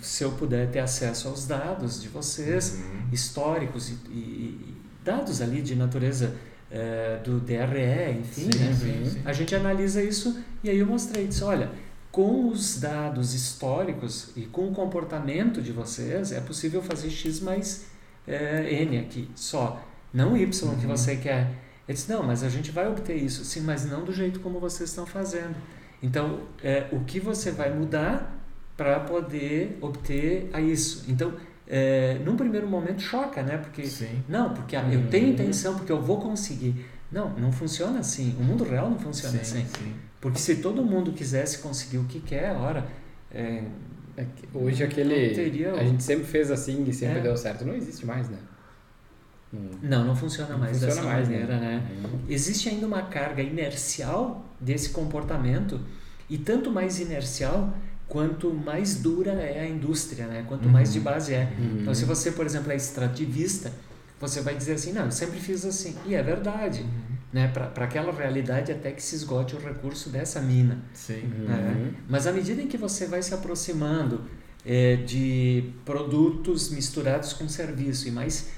Se eu puder ter acesso aos dados de vocês, Uhum. históricos e, e- dados ali de natureza eh, do DRE, enfim, Sim, né? sim, sim. a gente analisa isso e aí eu mostrei, disse, olha, com os dados históricos e com o comportamento de vocês, é possível fazer X mais eh, N aqui, só. Não Y que Uhum. você quer. Ele disse, não, mas a gente vai obter isso. Sim, mas não do jeito como vocês estão fazendo. Então, eh, o que você vai mudar para poder obter a isso? Então, eh, num primeiro momento choca, né? Porque Sim. não, porque ah, eu Uhum. tenho intenção, porque eu vou conseguir. Não, não funciona assim. O mundo real não funciona Sim, assim. sim. Porque se todo mundo quisesse conseguir o que quer, ora, é, É que hoje aquele. teria A gente sempre fez assim e sempre É. deu certo. Não existe mais, né? Não, não, não funciona não mais funciona dessa mais, maneira, né? Uhum. Existe ainda uma carga inercial desse comportamento e tanto mais inercial quanto mais dura é a indústria, né? Quanto Uhum. mais de base é. Uhum. Então, se você, por exemplo, é extrativista, você vai dizer assim, não, eu sempre fiz assim. E é verdade. né, para aquela realidade até que se esgote o recurso dessa mina. Sim. Né? Uhum. Mas à medida em que você vai se aproximando é, de produtos misturados com serviço e mais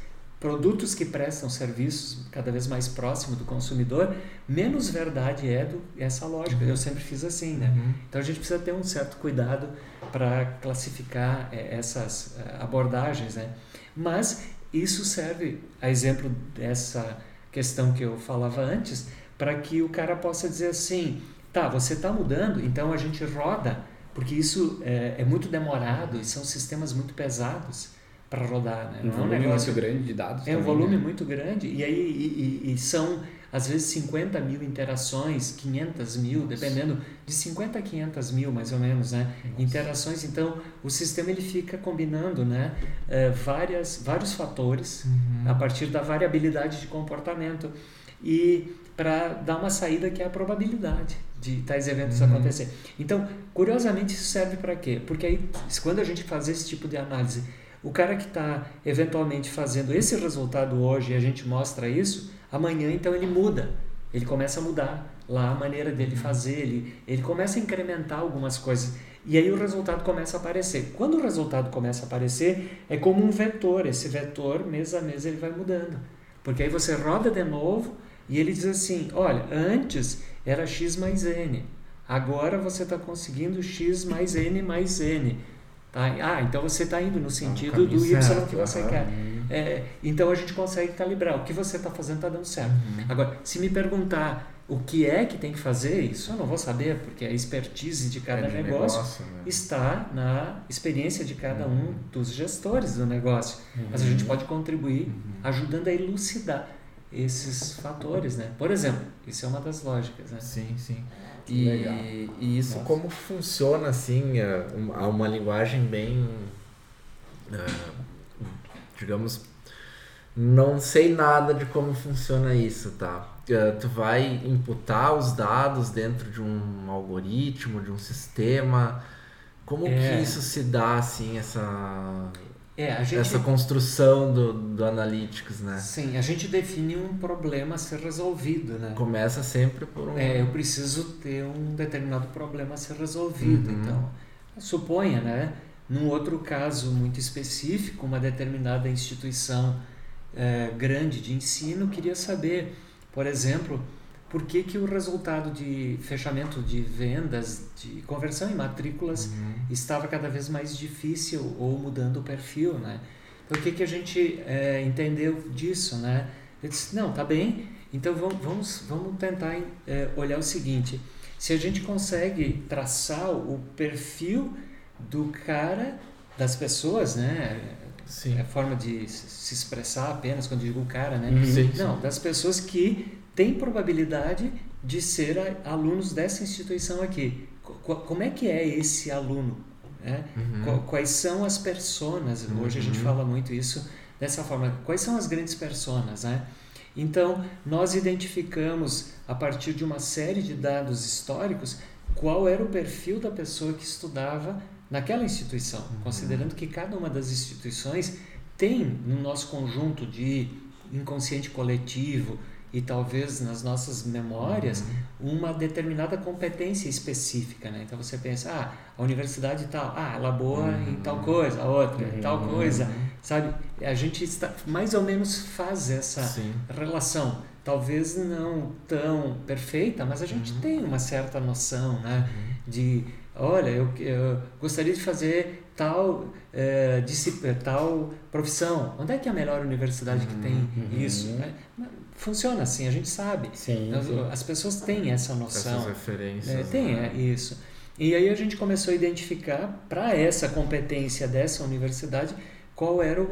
produtos que prestam serviços cada vez mais próximo do consumidor, menos verdade é do, essa lógica. Eu sempre fiz assim, né? Uhum. Então a gente precisa ter um certo cuidado para classificar é, essas é, abordagens, né? Mas isso serve a exemplo dessa questão que eu falava antes, para que o cara possa dizer assim, tá, você está mudando, então a gente roda, porque isso é, é muito demorado e são sistemas muito pesados para rodar, né? Um Não é volume negócio- muito grande de dados. é um também, volume né? muito grande e aí e, e- e são às vezes 50 mil interações, 500 mil, dependendo de 50 a 500 mil mais ou menos, né? Interações. Então o sistema ele fica combinando, né? eh, várias vários fatores Uhum. a partir da variabilidade de comportamento e para dar uma saída que é a probabilidade de tais eventos Uhum. acontecer. Então, curiosamente, isso serve para quê? Porque aí, quando a gente faz esse tipo de análise, o cara que está eventualmente fazendo esse resultado hoje e a gente mostra isso, amanhã então ele muda, ele começa a mudar lá a maneira dele fazer, ele, ele começa a incrementar algumas coisas. E aí o resultado começa a aparecer. Quando o resultado começa a aparecer, é como um vetor. Esse vetor, mês a mês, ele vai mudando. Porque aí você roda de novo e ele diz assim: olha, antes era x mais n, agora você está conseguindo x mais n mais n. Tá? Ah, então você está indo no sentido caminho do y certo, que você quer. É, então a gente consegue calibrar. O que você está fazendo está dando certo. Uhum. Agora, se me perguntar o que é que tem que fazer, isso eu não vou saber, porque a expertise de cada É de negócio, né? está na experiência de cada um Uhum. dos gestores do negócio. Mas a gente pode contribuir ajudando a elucidar esses fatores, né? Por exemplo, isso é uma das lógicas, né? Sim, sim. Legal. E, e isso Nossa. como funciona assim, é, um- há uma linguagem bem, é, digamos, não sei nada de como funciona isso, tá? É, Tu vai imputar os dados dentro de um algoritmo, de um sistema. Como É. que isso se dá, assim, essa, É, a gente essa construção do, do Analytics, né? sim, a gente define um problema a ser resolvido, né? Começa sempre por um... É, eu preciso ter um determinado problema a ser resolvido. Uhum. Então, suponha, né? Num outro caso muito específico, uma determinada instituição eh, grande de ensino queria saber, por exemplo, por que, que o resultado de fechamento de vendas, de conversão em matrículas, Uhum. estava cada vez mais difícil ou mudando o perfil, né? Então, o que, que a gente eh, entendeu disso, né? Eu disse, não, tá bem, então vamos, vamos, tentar eh, olhar o seguinte, se a gente consegue traçar o perfil do cara, das pessoas, né? Sim. É a forma de se expressar apenas quando digo o cara, né? Uhum. Sim, Não, das pessoas que têm probabilidade de ser alunos dessa instituição aqui. Co- co- Como é que é esse aluno? né? Uhum. Qu- Quais são as personas? Hoje a gente Uhum. fala muito isso dessa forma. Quais são as grandes personas, né? Então, nós identificamos, a partir de uma série de dados históricos, qual era o perfil da pessoa que estudava naquela instituição, considerando que cada uma das instituições tem no nosso conjunto de inconsciente coletivo e talvez nas nossas memórias uma determinada competência específica, né? Então você pensa, ah, a universidade tal, ah, ela é boa em tal coisa, a outra em tal coisa, sabe? A gente está, mais ou menos faz essa Sim. relação, talvez não tão perfeita, mas a gente tem uma certa noção, né? De, olha, eu, eu gostaria de fazer tal, eh, disci- tal profissão. Onde é que é a melhor universidade que tem Uhum. isso? né? Funciona assim, a gente sabe. Sim, As- sim. As pessoas têm essa Essas noção. referências. É, tem, né? é isso. E aí a gente começou a identificar para essa competência dessa universidade qual era o,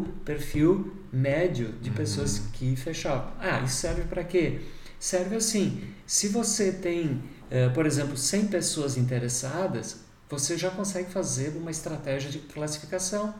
o perfil médio de pessoas que fechavam. Ah, isso serve para quê? Serve assim, se você tem, eh, por exemplo, 100 pessoas interessadas, você já consegue fazer uma estratégia de classificação.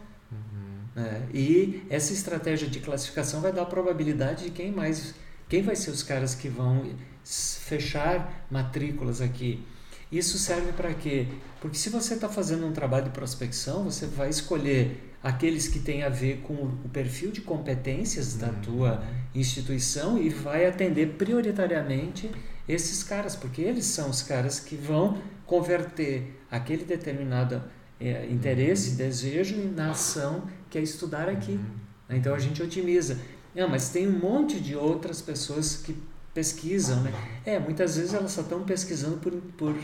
Né? E essa estratégia de classificação vai dar a probabilidade de quem mais, quem vai ser os caras que vão fechar matrículas aqui. Isso serve para quê? Porque se você está fazendo um trabalho de prospecção, você vai escolher aqueles que têm a ver com o perfil de competências da tua instituição e vai atender prioritariamente esses caras, porque eles são os caras que vão converter aquele determinado é, interesse, desejo na ação que é estudar aqui. Então a gente otimiza. Não, mas tem um monte de outras pessoas que pesquisam, né? É, muitas vezes elas só estão pesquisando por, por,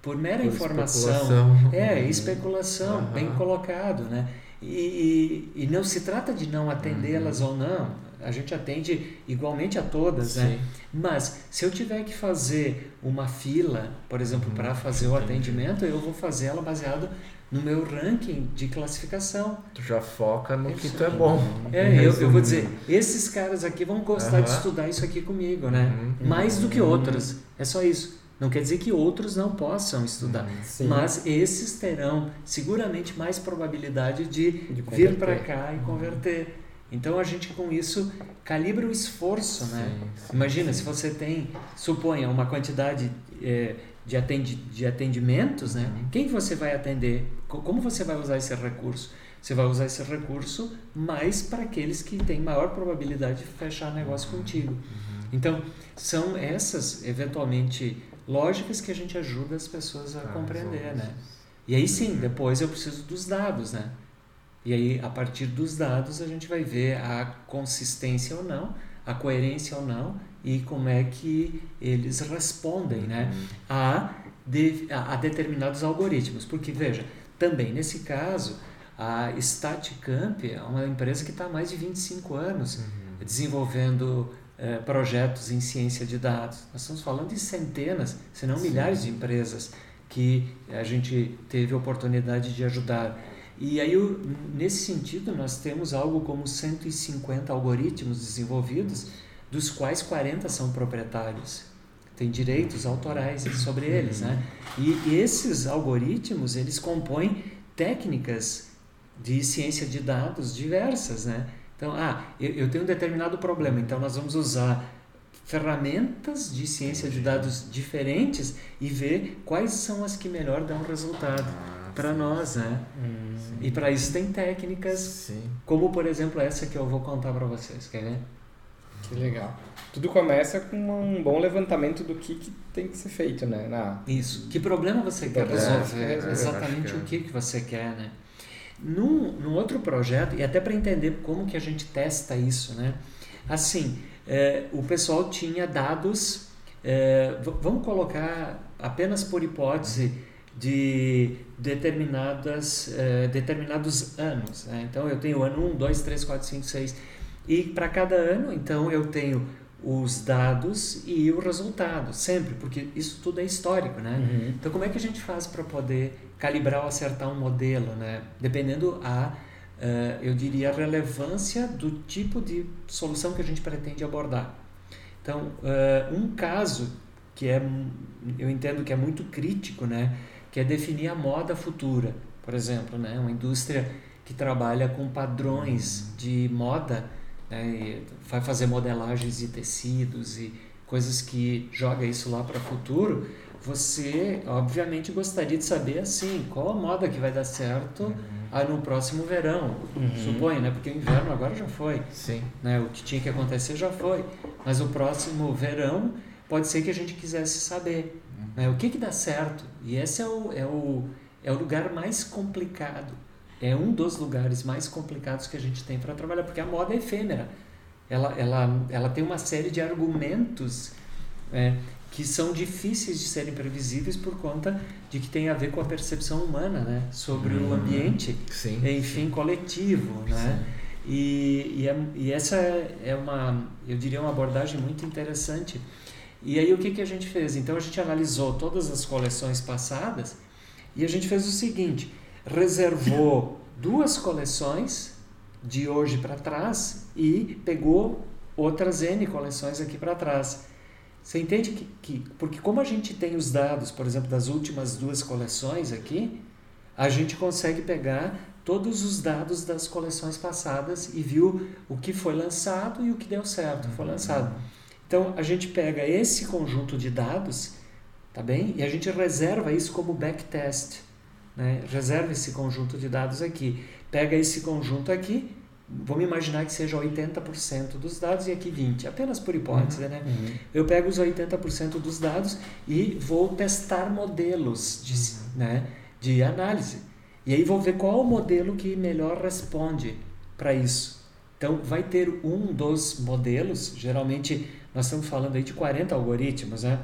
por mera por informação. Especulação. É, especulação, uhum. bem colocado, né? E, e, e, não se trata de não atendê-las uhum. ou não. A gente atende igualmente a todas, né? Sim. né? Mas se eu tiver que fazer uma fila, por exemplo, uhum. para fazer o atendimento, eu vou fazer ela baseado no meu ranking de classificação. Tu já foca no que tu é bom. É, eu, eu vou dizer, esses caras aqui vão gostar de estudar isso aqui comigo, né? Uhum. Mais do que outros. É só isso. Não quer dizer que outros não possam estudar, uhum. mas esses terão seguramente mais probabilidade de, de vir para cá e converter. Então a gente com isso calibra o esforço, né? Sim, Imagina se você tem, suponha, uma quantidade é, de, atendi, de atendimentos, né? Uhum. Quem você vai atender? Como você vai usar esse recurso? Você vai usar esse recurso mais para aqueles que têm maior probabilidade de fechar negócio uhum. contigo. Uhum. Então, são essas, eventualmente, lógicas que a gente ajuda as pessoas a ah, compreender, né? E aí sim, depois eu preciso dos dados, né? E aí, a partir dos dados, a gente vai ver a consistência ou não, a coerência ou não e como é que eles respondem né, uhum. a, de, a, determinados algoritmos. Porque, veja, também nesse caso, a Staticamp é uma empresa que está há mais de 25 anos uhum. desenvolvendo eh, projetos em ciência de dados. Nós estamos falando de centenas, se não milhares de empresas que a gente teve a oportunidade de ajudar. E aí, nesse sentido, nós temos algo como 150 algoritmos desenvolvidos dos quais 40 são proprietários. Tem direitos autorais sobre eles, né? E esses algoritmos, eles compõem técnicas de ciência de dados diversas, né? Então, ah, eu, tenho um determinado problema, então nós vamos usar ferramentas de ciência de dados diferentes e ver quais são as que melhor dão resultado ah, para nós, né? Hum, e para isso tem técnicas, sim. como por exemplo essa que eu vou contar para vocês, quer ver? Que legal. Tudo começa com um bom levantamento do que, que tem que ser feito, né? Na... Isso. Que problema você que quer resolver? É, Exatamente que é. o que, que você quer, né? Num, num outro projeto, e até para entender como que a gente testa isso, né? Assim, é, o pessoal tinha dados, é, vamos colocar apenas por hipótese de determinadas, é, determinados anos. Né? Então, eu tenho ano 1, 2, 3, 4, 5, 6 e para cada ano, então, eu tenho os dados e o resultado, sempre, porque isso tudo é histórico, né? Uhum. Então, como é que a gente faz para poder calibrar ou acertar um modelo, né? Dependendo a, uh, eu diria, a relevância do tipo de solução que a gente pretende abordar. Então, uh, um caso que é, eu entendo que é muito crítico, né? Que é definir a moda futura, por exemplo, né? Uma indústria que trabalha com padrões de moda né, vai fazer modelagens de tecidos e coisas que joga isso lá para o futuro, você obviamente gostaria de saber assim qual a moda que vai dar certo uhum. aí no próximo verão, uhum. suponho, né? Porque o inverno agora já foi, Sim. né? O que tinha que acontecer já foi, mas o próximo verão pode ser que a gente quisesse saber, uhum. né? O que que dá certo? E esse é o, é o é o lugar mais complicado é um dos lugares mais complicados que a gente tem para trabalhar, porque a moda é efêmera. Ela, ela, ela tem uma série de argumentos é, que são difíceis de serem previsíveis por conta de que tem a ver com a percepção humana né, sobre hum, o ambiente, sim, enfim, sim. coletivo. Né? E, e, é, e, essa é uma, eu diria, uma abordagem muito interessante. E aí o que, que a gente fez? Então a gente analisou todas as coleções passadas e a gente fez o seguinte reservou duas coleções de hoje para trás e pegou outras N coleções aqui para trás. Você entende que, que, porque como a gente tem os dados, por exemplo, das últimas duas coleções aqui, a gente consegue pegar todos os dados das coleções passadas e viu o que foi lançado e o que deu certo, foi lançado. Então a gente pega esse conjunto de dados, tá bem? E a gente reserva isso como backtest. Né? Reserva esse conjunto de dados aqui. pega esse conjunto aqui, vamos imaginar que seja 80% dos dados e aqui 20%, apenas por hipótese, uhum. né? Uhum. Eu pego os 80% dos dados e vou testar modelos de, uhum. né, de análise. E aí vou ver qual o modelo que melhor responde para isso. Então, vai ter um dos modelos, geralmente nós estamos falando aí de 40 algoritmos, né?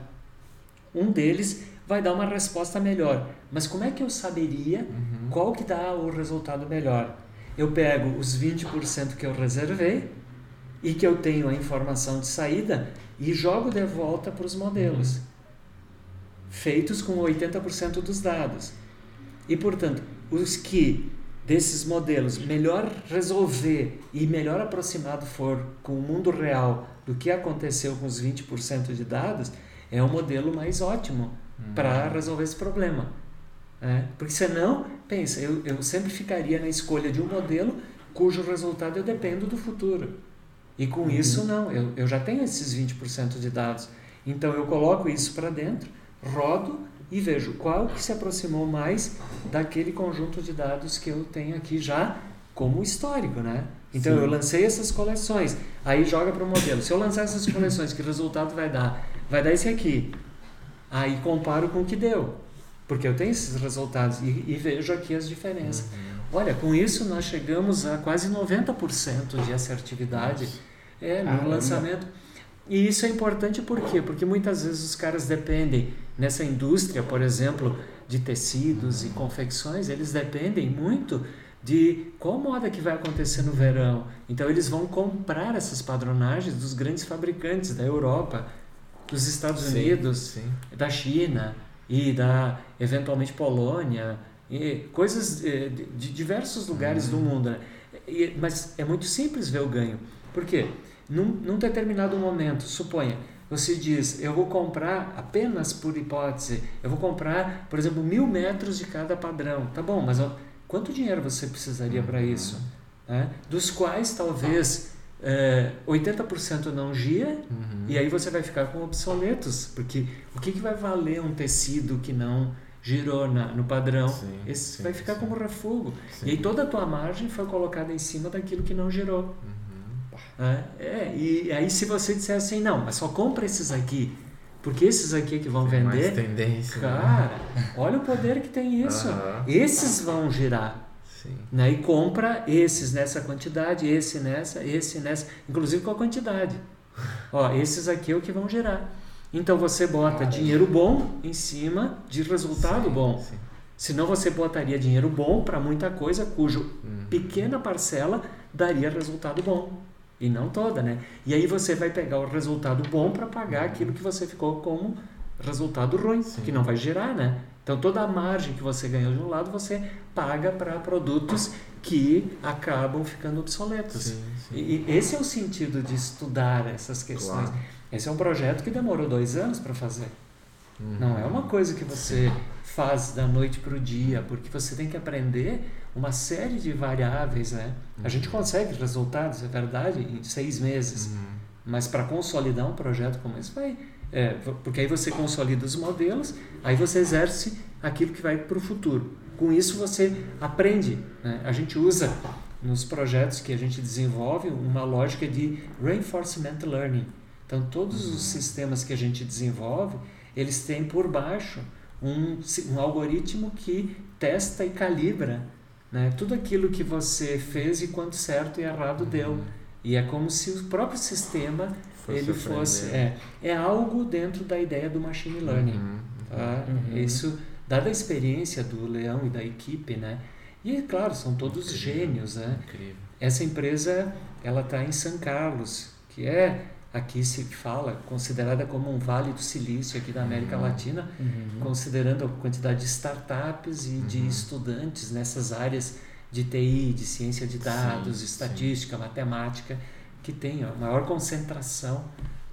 Um deles vai dar uma resposta melhor. Mas como é que eu saberia uhum. qual que dá o resultado melhor? Eu pego os 20% que eu reservei e que eu tenho a informação de saída e jogo de volta para os modelos, uhum. feitos com 80% dos dados. E, portanto, os que desses modelos melhor resolver e melhor aproximado for com o mundo real do que aconteceu com os 20% de dados, é o modelo mais ótimo para resolver esse problema. É, porque senão, pensa, eu, eu sempre ficaria na escolha de um modelo cujo resultado eu dependo do futuro. E com uhum. isso, não, eu, eu já tenho esses 20% de dados. Então eu coloco isso para dentro, rodo e vejo qual que se aproximou mais daquele conjunto de dados que eu tenho aqui já como histórico, né? Então Sim. eu lancei essas coleções, aí joga para o modelo. Se eu lançar essas coleções, que resultado vai dar? Vai dar esse aqui. Aí comparo com o que deu, porque eu tenho esses resultados e, e vejo aqui as diferenças. Uhum. Olha, com isso nós chegamos a quase 90% de assertividade é, no lançamento. E isso é importante por quê? Porque muitas vezes os caras dependem nessa indústria, por exemplo, de tecidos e confecções, eles dependem muito de qual moda que vai acontecer no verão. Então eles vão comprar essas padronagens dos grandes fabricantes da Europa, dos Estados sim, Unidos, sim. da China e da eventualmente Polônia e coisas eh, de diversos lugares uhum. do mundo. Né? E, mas é muito simples ver o ganho. Por quê? Num, num determinado momento, suponha, você diz, eu vou comprar apenas por hipótese, eu vou comprar, por exemplo, mil metros de cada padrão. Tá bom, mas ó, quanto dinheiro você precisaria para uhum. isso? Né? Dos quais talvez é, 80% não gira uhum. e aí você vai ficar com obsoletos, porque o que, que vai valer um tecido que não girou na, no padrão? Sim, Esse sim, vai ficar sim. como refugo. E aí toda a tua margem foi colocada em cima daquilo que não girou. Uhum. É, é, e aí se você disser assim, não, mas só compra esses aqui, porque esses aqui que vão tem vender. Mais tendência, né? cara, né? olha o poder que tem isso. Esses vão girar. Sim. Né? E compra esses nessa quantidade, esse nessa, esse nessa, inclusive com a quantidade. Ó, esses aqui é o que vão gerar. Então você bota dinheiro bom em cima de resultado sim, bom. Sim. Senão você botaria dinheiro bom para muita coisa cujo hum. pequena parcela daria resultado bom e não toda, né? E aí você vai pegar o resultado bom para pagar aquilo que você ficou como resultado ruim, Sim. que não vai gerar, né? Então toda a margem que você ganhou de um lado você paga para produtos que acabam ficando obsoletos. Sim, sim. E, esse é o sentido de estudar essas questões. Claro. Esse é um projeto que demorou dois anos para fazer. Uhum. Não é uma coisa que você faz da noite para o dia, porque você tem que aprender uma série de variáveis, né? Uhum. A gente uhum. consegue resultados, é verdade, em seis meses, uhum. mas para consolidar um projeto como esse vai, é, porque aí você consolida os modelos, aí você exerce aquilo que vai para o futuro. Com isso você aprende. Né? A gente usa nos projetos que a gente desenvolve uma lógica de reinforcement learning. Então todos uhum. os sistemas que a gente desenvolve, eles têm por baixo um, um algoritmo que testa e calibra né? Tudo aquilo que você fez e quanto certo e errado uhum. deu. E é como se o próprio sistema fosse ele fosse é, é algo dentro da ideia do machine learning. Uhum. Tá? Uhum. Isso dada a experiência do Leão e da equipe, né? E claro, são todos Incrível. gênios, né? Incrível. Essa empresa ela está em São Carlos, que é aqui se fala, considerada como um vale do silício aqui da América uhum. Latina, uhum. considerando a quantidade de startups e uhum. de estudantes nessas áreas de TI, de ciência de dados, sim, estatística, sim. matemática, que tem a maior concentração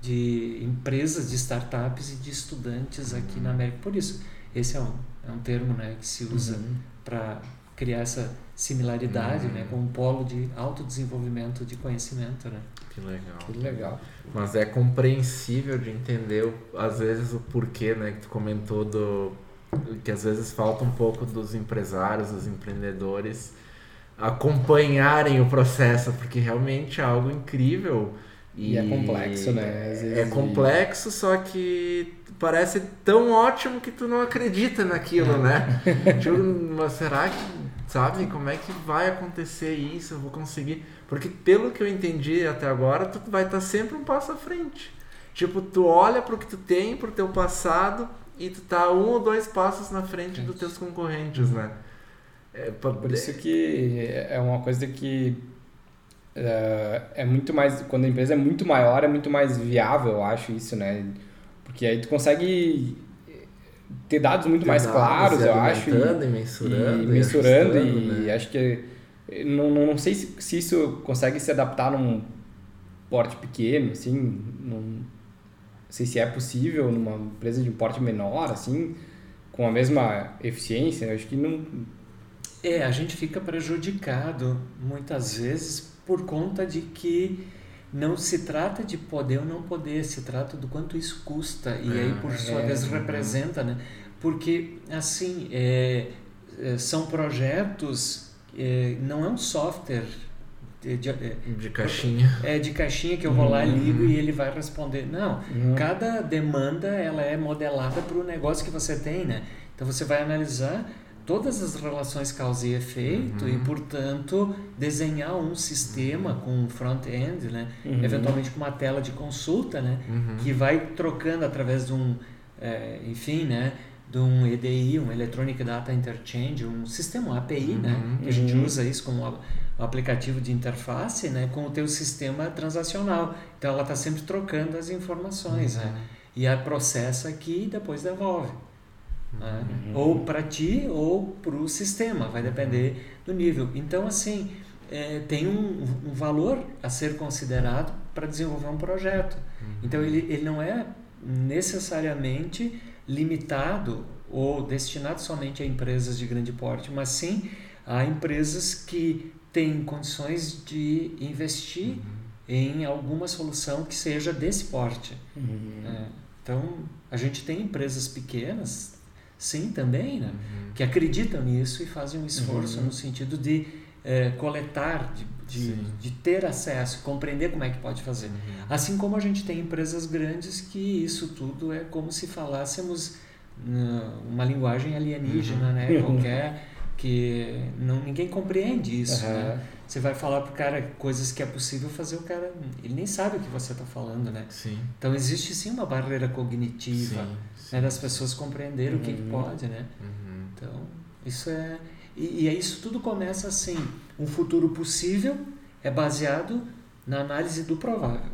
de empresas de startups e de estudantes aqui na uhum. América. Por isso, esse é um, é um termo né, que se usa uhum. para criar essa similaridade né, com um polo de autodesenvolvimento de conhecimento. Né? Que legal. Que legal. Mas é compreensível de entender, às vezes, o porquê, né? Que tu comentou do. que às vezes falta um pouco dos empresários, dos empreendedores, acompanharem o processo, porque realmente é algo incrível. E, e é complexo, né? é complexo, só que parece tão ótimo que tu não acredita naquilo, né? tipo, mas será que, sabe, como é que vai acontecer isso? Eu vou conseguir. Porque pelo que eu entendi até agora, tu vai estar sempre um passo à frente. Tipo, tu olha para o que tu tem, para o teu passado e tu tá um ou dois passos na frente dos teus concorrentes, né? É, por isso que é uma coisa que uh, é muito mais quando a empresa é muito maior é muito mais viável, eu acho isso, né? Porque aí tu consegue ter dados muito ter mais dados, claros, eu acho, e, e mensurando, e, mensurando e, e acho que não, não, não sei se, se isso consegue se adaptar num porte pequeno, assim, não sei se é possível numa empresa de um porte menor, assim, com a mesma eficiência. Eu acho que não. É, a gente fica prejudicado muitas vezes por conta de que não se trata de poder ou não poder, se trata do quanto isso custa. E aí, por sua é, vez, representa, né? Porque, assim, é, é são projetos, é, não é um software de, de, de, caixinha. É de caixinha que eu vou lá, ligo e ele vai responder. Não, uhum. cada demanda ela é modelada para o negócio que você tem, né? Então você vai analisar todas as relações causa e efeito uhum. e, portanto, desenhar um sistema com um front-end, né? Uhum. Eventualmente com uma tela de consulta, né? Uhum. Que vai trocando através de um, é, enfim, né? De um EDI, um Electronic Data Interchange, um sistema, um API, né? Uhum. Que a gente uhum. usa isso como o aplicativo de interface né, com o teu sistema transacional. Então ela está sempre trocando as informações né? uhum. né? e a processa aqui e depois devolve. Né? Uhum. Ou para ti ou para o sistema, vai depender do nível. Então, assim, é, tem um, um, valor a ser considerado para desenvolver um projeto. Uhum. Então, ele, ele não é necessariamente limitado ou destinado somente a empresas de grande porte, mas sim a empresas que tem condições de investir uhum. em alguma solução que seja desse porte. Uhum. É, então, a gente tem empresas pequenas, sim, também, né, uhum. que acreditam nisso e fazem um esforço uhum. no sentido de é, coletar, de, de, de, ter acesso, compreender como é que pode fazer. Uhum. Assim como a gente tem empresas grandes que isso tudo é como se falássemos uh, uma linguagem alienígena, uhum. né? Qualquer que não ninguém compreende isso, né? Você vai falar pro cara coisas que é possível fazer, o cara ele nem sabe o que você está falando, né? Sim. Então existe sim uma barreira cognitiva sim, sim. Né, das pessoas compreenderem uhum. o que, que, uhum. pode, né? Uhum. Então isso é e, e é isso tudo começa assim, um futuro possível é baseado na análise do provável.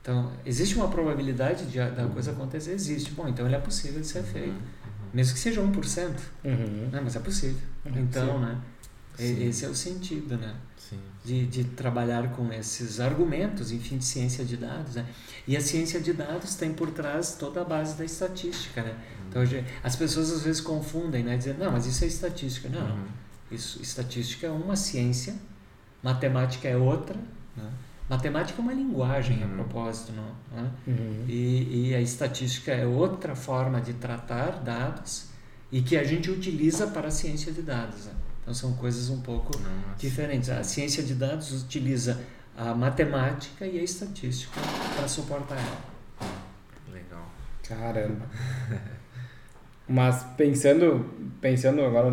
Então, existe uma probabilidade de, da coisa acontecer? Existe. Bom, então ele é possível de ser uhum. feito. Mesmo que seja 1%. Uhum. Né? Mas é possível. Uhum. Então, né? Sim. Esse é o sentido, né? Sim. De, de trabalhar com esses argumentos, enfim, de ciência de dados, né? E a ciência de dados tem por trás toda a base da estatística, né? Então, uhum. as pessoas às vezes confundem, né? Dizendo, não, mas isso é estatística. Não, uhum. isso, estatística é uma ciência, matemática é outra, né? Matemática é uma linguagem, uhum. a propósito, não? Né? Uhum. E, e a estatística é outra forma de tratar dados e que a gente utiliza para a ciência de dados. Né? Então são coisas um pouco Nossa. diferentes. A ciência de dados utiliza a matemática e a estatística para suportar ela. Legal. Caramba. Mas pensando, pensando agora,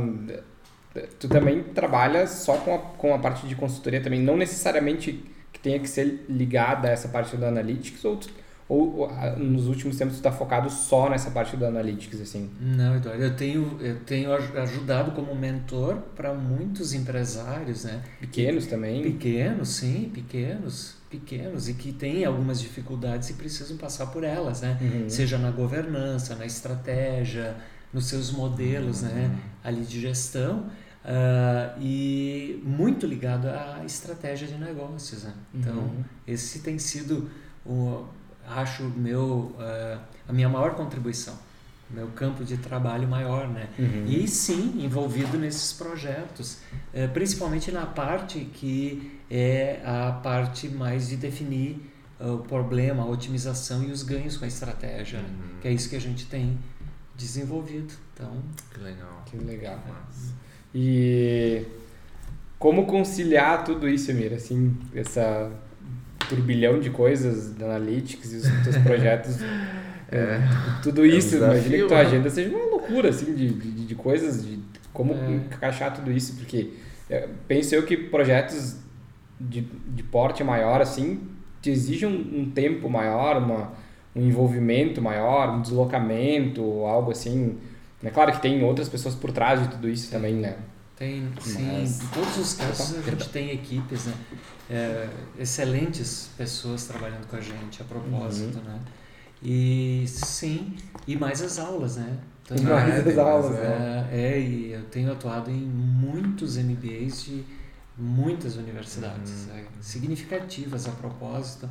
tu também trabalha só com a, com a parte de consultoria também, não necessariamente tenha que ser ligada a essa parte do Analytics ou, ou, ou nos últimos tempos tu está focado só nessa parte do Analytics assim? Não, Eduardo, eu tenho eu tenho ajudado como mentor para muitos empresários, né? Pequenos também? Pequenos, sim, pequenos, pequenos e que têm algumas dificuldades e precisam passar por elas, né? Uhum. Seja na governança, na estratégia, nos seus modelos, né? uhum. né? Ali de gestão Uh, e muito ligado à estratégia de negócios. Né? Então, uhum. esse tem sido, o, acho, meu, uh, a minha maior contribuição, meu campo de trabalho maior. Né? Uhum. E sim, envolvido nesses projetos, uh, principalmente na parte que é a parte mais de definir o problema, a otimização e os ganhos com a estratégia, né? uhum. né? que é isso que a gente tem desenvolvido. Então, que legal. Que legal. E como conciliar tudo isso, Emir? Assim, essa turbilhão de coisas da Analytics e os teus projetos. é, tudo isso, é um imagina que tua né? agenda seja uma loucura, assim, de, de, de coisas, de como é. encaixar tudo isso, porque é, penso eu que projetos de, de porte maior, assim, te exigem um, um tempo maior, uma, um envolvimento maior, um deslocamento, algo assim. É claro que tem outras pessoas por trás de tudo isso também, né? Tem, sim. Mas... Em todos os casos a gente tem equipes, né? É, excelentes pessoas trabalhando com a gente a propósito, uhum. né? E sim, e mais as aulas, né? Então, mais as aulas, né? É, é, e eu tenho atuado em muitos MBAs de muitas universidades, uhum. é, significativas a propósito,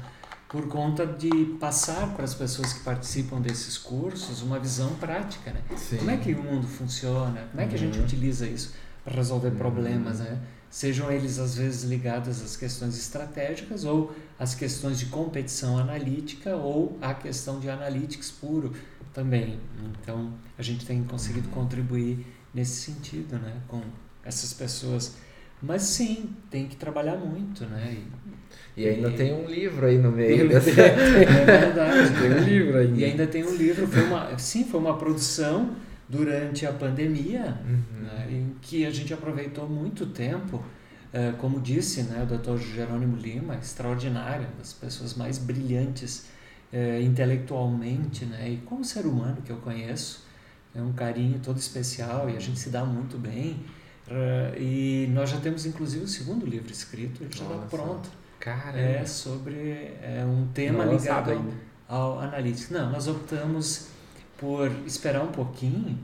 por conta de passar para as pessoas que participam desses cursos uma visão prática, né? Sim. Como é que o mundo funciona? Como é que a gente uhum. utiliza isso para resolver uhum. problemas, né? Sejam eles às vezes ligados às questões estratégicas ou às questões de competição analítica ou à questão de analytics puro também. Então, a gente tem conseguido uhum. contribuir nesse sentido, né, com essas pessoas mas sim, tem que trabalhar muito, né? E, e ainda e... tem um livro aí no meio dessa... É verdade. tem um livro ainda. E ainda tem um livro, foi uma, sim, foi uma produção durante a pandemia, uhum. né, em que a gente aproveitou muito tempo, é, como disse né, o Dr. Jerônimo Lima, extraordinário, das pessoas mais brilhantes é, intelectualmente, né, e como ser humano que eu conheço, é um carinho todo especial e a gente se dá muito bem. Uh, e nós já temos inclusive o segundo livro escrito, ele já está pronto. Cara, é sobre é, um tema Não ligado ao, ao analytics. Não, nós optamos por esperar um pouquinho,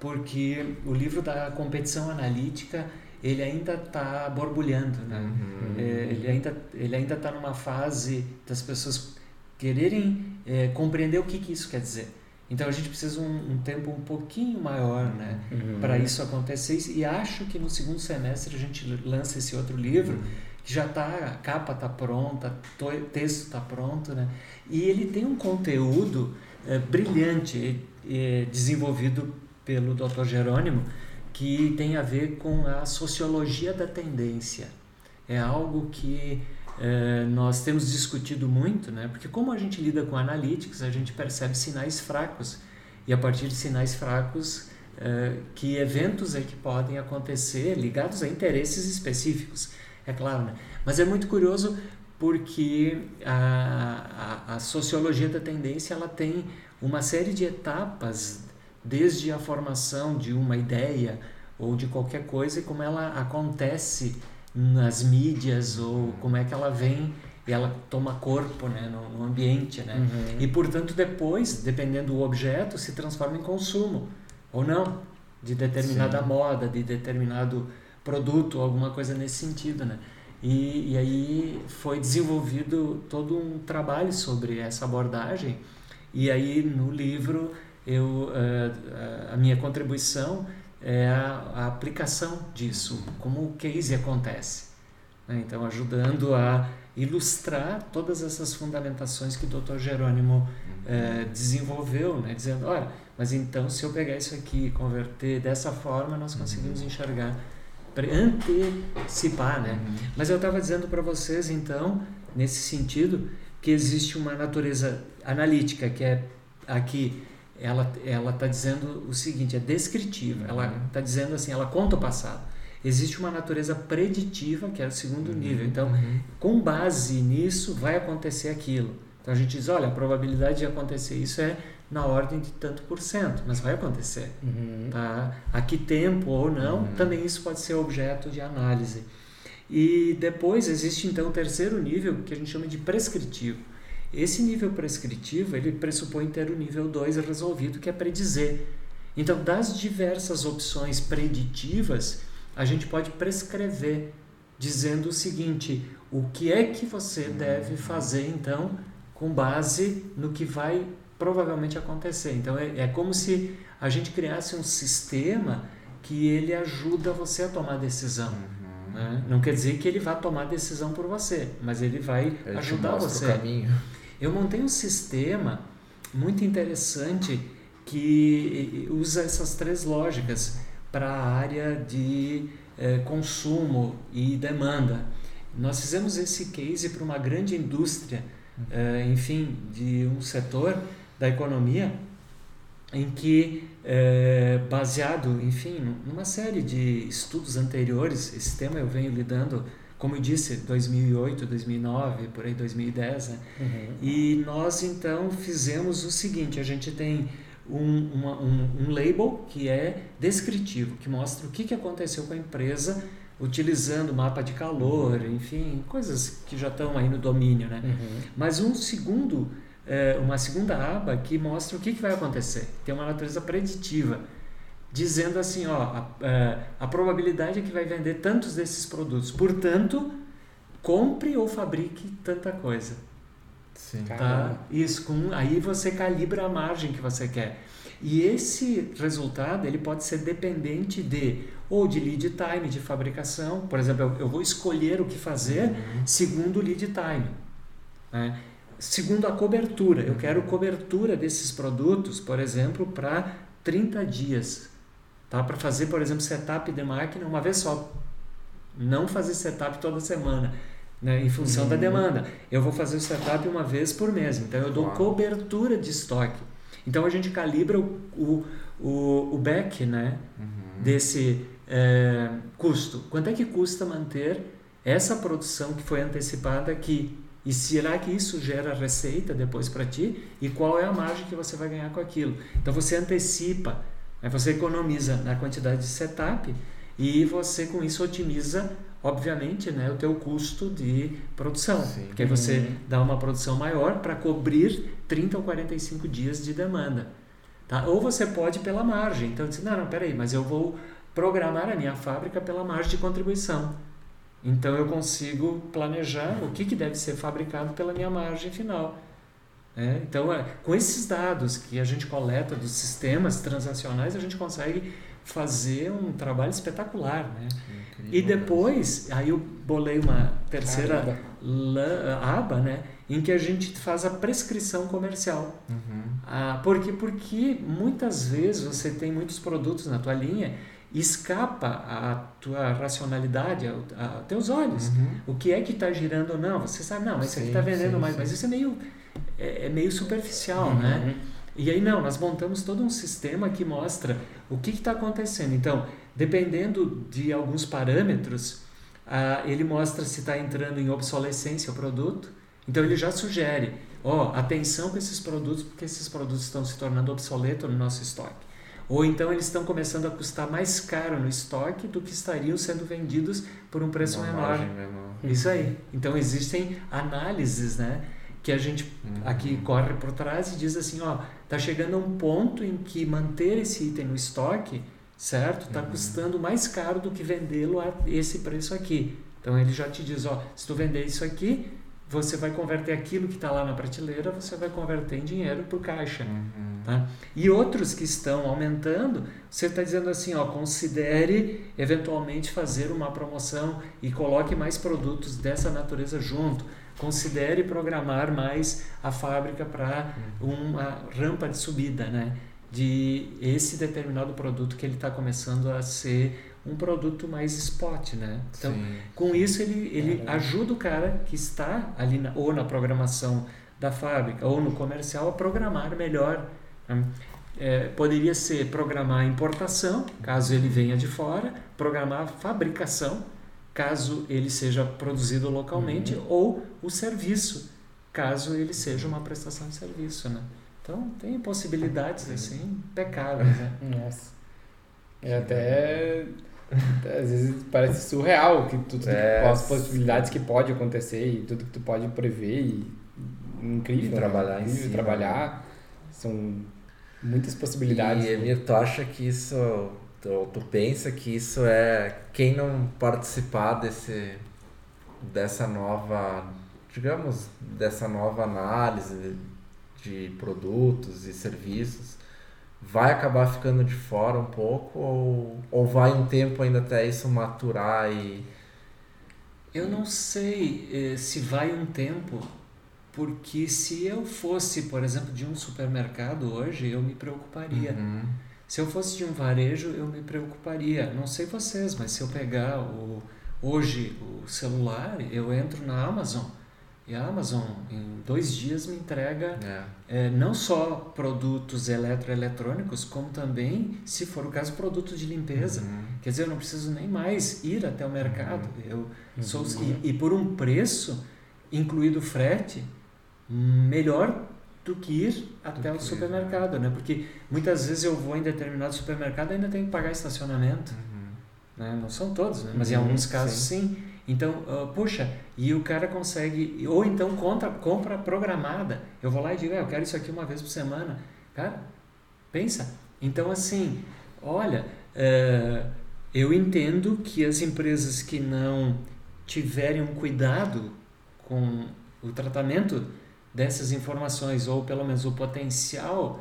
porque o livro da competição analítica ele ainda está borbulhando, né? Uhum. É, ele ainda ele ainda está numa fase das pessoas quererem é, compreender o que, que isso quer dizer. Então a gente precisa um, um tempo um pouquinho maior, né, uhum. para isso acontecer. E acho que no segundo semestre a gente lança esse outro livro uhum. que já tá, a capa tá pronta, o texto tá pronto, né? E ele tem um conteúdo é, brilhante, é, desenvolvido pelo Dr. Jerônimo, que tem a ver com a sociologia da tendência. É algo que é, nós temos discutido muito, né? porque como a gente lida com analytics, a gente percebe sinais fracos e a partir de sinais fracos, é, que eventos é que podem acontecer ligados a interesses específicos, é claro. Né? Mas é muito curioso porque a, a, a sociologia da tendência ela tem uma série de etapas desde a formação de uma ideia ou de qualquer coisa e como ela acontece nas mídias ou como é que ela vem e ela toma corpo né, no, no ambiente. Né? Uhum. E, portanto, depois, dependendo do objeto, se transforma em consumo ou não, de determinada Sim. moda, de determinado produto, alguma coisa nesse sentido. Né? E, e aí foi desenvolvido todo um trabalho sobre essa abordagem e aí no livro eu uh, a minha contribuição é a, aplicação disso, como o case acontece. Né? Então, ajudando a ilustrar todas essas fundamentações que o Dr. Jerônimo é, desenvolveu, né? dizendo, olha, mas então se eu pegar isso aqui e converter dessa forma, nós conseguimos uhum. enxergar, antecipar, né? Uhum. Mas eu estava dizendo para vocês, então, nesse sentido, que existe uma natureza analítica, que é aqui ela ela está dizendo o seguinte, é descritiva. Uhum. Ela está dizendo assim, ela conta o passado. Existe uma natureza preditiva, que é o segundo uhum. nível. Então, uhum. com base nisso, vai acontecer aquilo. Então a gente diz, olha, a probabilidade de acontecer isso é na ordem de tanto por cento, mas vai acontecer. Uhum. Tá? A que tempo ou não, uhum. também isso pode ser objeto de análise. E depois existe então o terceiro nível, que a gente chama de prescritivo. Esse nível prescritivo, ele pressupõe ter o nível 2 resolvido, que é predizer. Então, das diversas opções preditivas, a gente pode prescrever, dizendo o seguinte: o que é que você deve fazer, então, com base no que vai provavelmente acontecer. Então, é, é como se a gente criasse um sistema que ele ajuda você a tomar decisão. Uhum. Né? Não quer dizer que ele vá tomar decisão por você, mas ele vai ele ajudar você. Eu montei um sistema muito interessante que usa essas três lógicas para a área de é, consumo e demanda. Nós fizemos esse case para uma grande indústria, é, enfim, de um setor da economia em que, é, baseado, enfim, numa série de estudos anteriores, esse tema eu venho lidando, como eu disse, 2008, 2009, por aí 2010, né? Uhum. E nós então fizemos o seguinte: a gente tem um, uma, um, um label que é descritivo, que mostra o que, que aconteceu com a empresa utilizando mapa de calor, uhum. enfim, coisas que já estão aí no domínio, né? Uhum. Mas um segundo uma segunda aba que mostra o que, que vai acontecer. Tem uma natureza preditiva, dizendo assim, ó, a, a, é, a probabilidade é que vai vender tantos desses produtos. Portanto, compre ou fabrique tanta coisa. Sim. Tá? Isso, com, aí você calibra a margem que você quer. E esse resultado ele pode ser dependente de ou de lead time de fabricação, por exemplo, eu, eu vou escolher o que fazer uhum. segundo o lead time. Né? Segundo a cobertura, eu quero cobertura desses produtos, por exemplo, para 30 dias. Tá? Para fazer, por exemplo, setup de máquina uma vez só. Não fazer setup toda semana, né? em função uhum. da demanda. Eu vou fazer o setup uma vez por mês. Então, eu dou Uau. cobertura de estoque. Então, a gente calibra o, o, o, o back né? Uhum. desse é, custo. Quanto é que custa manter essa produção que foi antecipada aqui? E será que isso gera receita depois para ti? E qual é a margem que você vai ganhar com aquilo? Então você antecipa, né? você economiza na quantidade de setup e você com isso otimiza, obviamente, né, o teu custo de produção. Sim. Porque você dá uma produção maior para cobrir 30 ou 45 dias de demanda. Tá? Ou você pode pela margem. Então, diz, não, não, peraí, mas eu vou programar a minha fábrica pela margem de contribuição. Então eu consigo planejar o que, que deve ser fabricado pela minha margem final. É, então, é, com esses dados que a gente coleta dos sistemas transacionais, a gente consegue fazer um trabalho espetacular. Né? e depois, aí eu bolei uma terceira aba, né, em que a gente faz a prescrição comercial. Uhum. Ah, porque, porque muitas vezes você tem muitos produtos na tua linha escapa à tua racionalidade, aos teus olhos. Uhum. O que é que está girando ou não? Você sabe, não, mas isso aqui está vendendo sim, mais, sim. mas isso é meio, é, é meio superficial, uhum. né? E aí não, nós montamos todo um sistema que mostra o que está acontecendo. Então, dependendo de alguns parâmetros, ah, ele mostra se está entrando em obsolescência o produto. Então ele já sugere, ó, oh, atenção com esses produtos, porque esses produtos estão se tornando obsoletos no nosso estoque. Ou então eles estão começando a custar mais caro no estoque do que estariam sendo vendidos por um preço Uma menor. Isso aí. Então existem análises, né? Que a gente uhum. aqui corre por trás e diz assim, ó, tá chegando a um ponto em que manter esse item no estoque, certo? Tá uhum. custando mais caro do que vendê-lo a esse preço aqui. Então ele já te diz, ó, se tu vender isso aqui, você vai converter aquilo que está lá na prateleira, você vai converter em dinheiro por caixa. Uhum. Tá? E outros que estão aumentando, você está dizendo assim, ó, considere eventualmente fazer uma promoção e coloque mais produtos dessa natureza junto. Considere programar mais a fábrica para uhum. uma rampa de subida, né? De esse determinado produto que ele está começando a ser um produto mais spot, né? Então, Sim. com isso ele, ele ajuda o cara que está ali na, ou na programação da fábrica ou no comercial a programar melhor. Né? É, poderia ser programar a importação, caso ele venha de fora, programar a fabricação, caso ele seja produzido localmente, uhum. ou o serviço, caso ele seja uma prestação de serviço, né? Então, tem possibilidades assim impecáveis, né? Nossa. É até às vezes parece surreal que tudo é, as possibilidades que pode acontecer e tudo que tu pode prever e incrível e né? trabalhar né? incrível, trabalhar são muitas possibilidades e Emir, tu acha que isso tu, tu pensa que isso é quem não participar desse dessa nova digamos dessa nova análise de produtos e serviços vai acabar ficando de fora um pouco ou, ou vai um tempo ainda até isso maturar e eu não sei eh, se vai um tempo porque se eu fosse por exemplo de um supermercado hoje eu me preocuparia uhum. Se eu fosse de um varejo, eu me preocuparia. Não sei vocês, mas se eu pegar o, hoje o celular, eu entro na Amazon e a Amazon em dois dias me entrega É. é, não só produtos eletroeletrônicos, como também, se for o caso, produtos de limpeza. Uhum. Quer dizer, eu não preciso nem mais ir até o mercado. Eu sou, Uhum. e, e por um preço, incluído o frete, melhor do que ir até que o ir, supermercado, né? Porque muitas vezes eu vou em determinado supermercado e ainda tenho que pagar estacionamento. Uhum. Né? Não são todos, né? mas em Uhum, alguns casos sim. Então, ah, puxa, e o cara consegue, ou então compra, compra programada. Eu vou lá e digo, "Ah, eu quero isso aqui uma vez por semana. Cara, pensa. Então, assim, olha, eh, eu entendo que as empresas que não tiverem um cuidado com o tratamento dessas informações, ou pelo menos o potencial